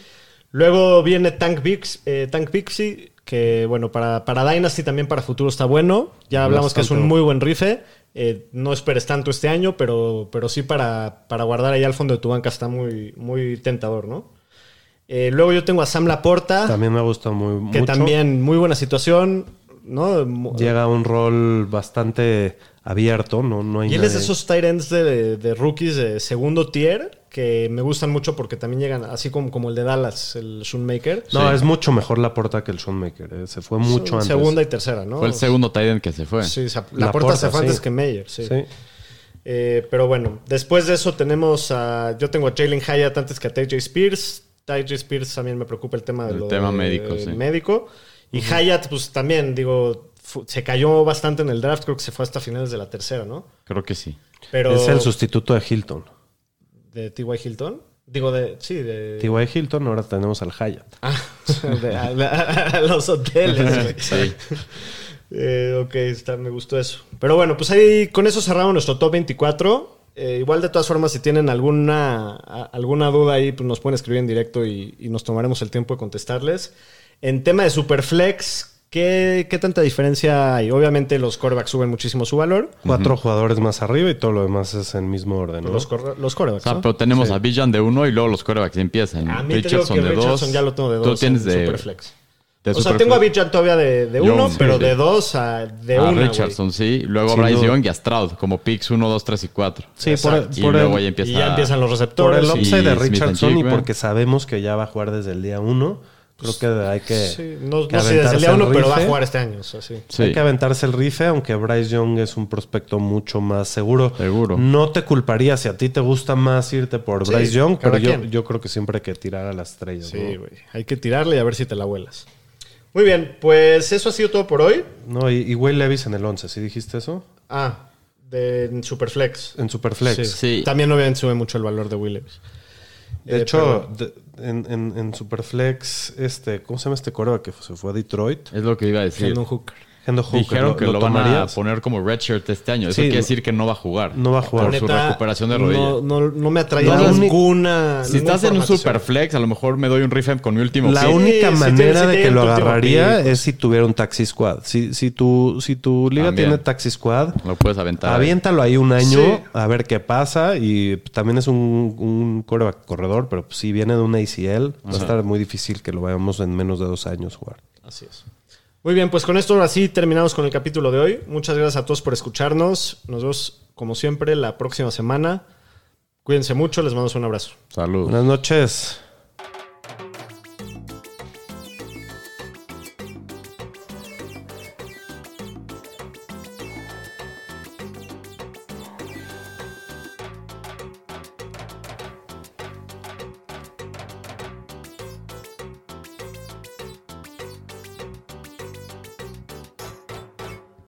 Luego viene Tank, Bix, eh, Tank Pixie, que bueno, para, para Dynasty también para futuro está bueno. Ya hablamos que es un muy buen rife. Eh, no esperes tanto este año, pero, pero sí para, para guardar ahí al fondo de tu banca está muy, muy tentador, ¿no? Eh, luego yo tengo a Sam Laporta,
También me ha gustado muy
que
mucho.
también muy buena situación, ¿no?
Llega a un rol bastante abierto, no, no hay
Y él es de esos tight ends de, de rookies de segundo tier que me gustan mucho porque también llegan, así como, como el de Dallas, el Shoemaker.
No,
Sí.
es mucho mejor la porta que el Schoenmaker. eh, Se fue mucho antes.
Segunda y tercera, ¿no?
Fue el segundo tight end que se fue.
Sí, o sea,
La
la puerta
Porta,
se fue
sí.
antes que Meyer, sí.
Sí.
Eh, pero bueno, después de eso tenemos a. Yo tengo a Jalen Hyatt antes que a TJ Spears. TJ Spears también me preocupa el tema de
El
lo
tema
de-
médico, sí.
médico. Y Hyatt, pues también, digo, se cayó bastante en el draft. Creo que se fue hasta finales de la tercera, ¿no?
Creo que sí.
Pero.
Es el sustituto de Hilton.
¿De T.Y. Hilton? Digo, de. Sí, de.
T.Y. Hilton, ahora tenemos al Hyatt.
Ah, de- a, a- a los hoteles.
Sí.
Eh, ok, está, me gustó eso. Pero bueno, pues ahí con eso cerramos nuestro top 24. Eh, igual de todas formas, si tienen alguna, a- alguna duda ahí, pues nos pueden escribir en directo y, y nos tomaremos el tiempo de contestarles. En tema de Superflex, ¿qué, qué tanta diferencia hay? Obviamente los corebacks suben muchísimo su valor.
Cuatro jugadores más arriba y todo lo demás es en mismo orden. ¿no?
Los, corre- los corebacks,
O sea,
¿no?
pero tenemos
Sí.
a Bijan de uno y luego los corebacks empiezan.
A mí te digo
Richardson
que
de
Richardson
dos.
ya lo tengo de dos.
Tú tienes
en
de,
Superflex.
de
o sea,
Superflex.
tengo a Bijan todavía de, uno, pero
sí.
de dos a de
a
una.
Richardson, sí. Luego a Bryce
duda.
Young y a Stroud, como picks 1, 2, 3 y 4.
Sí, por,
Exacto.
Y
por
luego
el,
ya empieza
Y ya empiezan los
por
receptores.
el
y-
upside de Richardson y porque sabemos que ya va a jugar desde el día Creo que hay que,
Sí, no,
que
no sé desde el día uno, pero va a jugar este año. o sea, sí.
Sí.
Hay que aventarse el rife, aunque Bryce Young es un prospecto mucho más seguro.
Seguro.
No te culparía si a ti te gusta más irte por
Sí,
Bryce Young, pero yo, yo creo que siempre hay que tirar a las estrellas.
Sí,
¿no?
güey. Hay que tirarle y a ver si te la vuelas. Muy bien, pues eso ha sido todo por hoy.
No, y, y Will Levis en el 11, ¿sí dijiste eso?
Ah, de en Superflex.
En Superflex.
Sí.
Sí.
También obviamente sube mucho el valor de Will Levis.
De
Eh,
hecho, de- en, en- en Superflex, este, ¿cómo se llama este coreback que se fue a Detroit?
Es lo que iba a decir.
Hendon Hooker.
Hendo Hooker.
Dijeron que lo, van a poner como redshirt este año. Eso
Sí,
quiere
no-
decir que no va a jugar.
No va a jugar.
Por su recuperación de rodilla.
No, no, no me ha traído
La uni-
ninguna.
Si
ninguna
estás en un superflex, a lo mejor me doy un rifle con mi último
La
pick.
única manera de que lo agarraría
pick, pues.
es si tuviera un taxi squad. Si, si, tu, si tu liga
También.
tiene taxi squad,
Lo puedes aventar.
aviéntalo ahí un año
Sí.
a ver qué pasa. Y también es un, un coreback corredor, pero si viene de una ACL, va a estar muy difícil que lo vayamos en menos de dos años jugar.
Así es. Muy bien, pues con esto ahora sí terminamos con el capítulo de hoy. Muchas gracias a todos por escucharnos. Nos vemos, como siempre, la próxima semana. Cuídense mucho, les mando un abrazo.
Salud.
Buenas noches.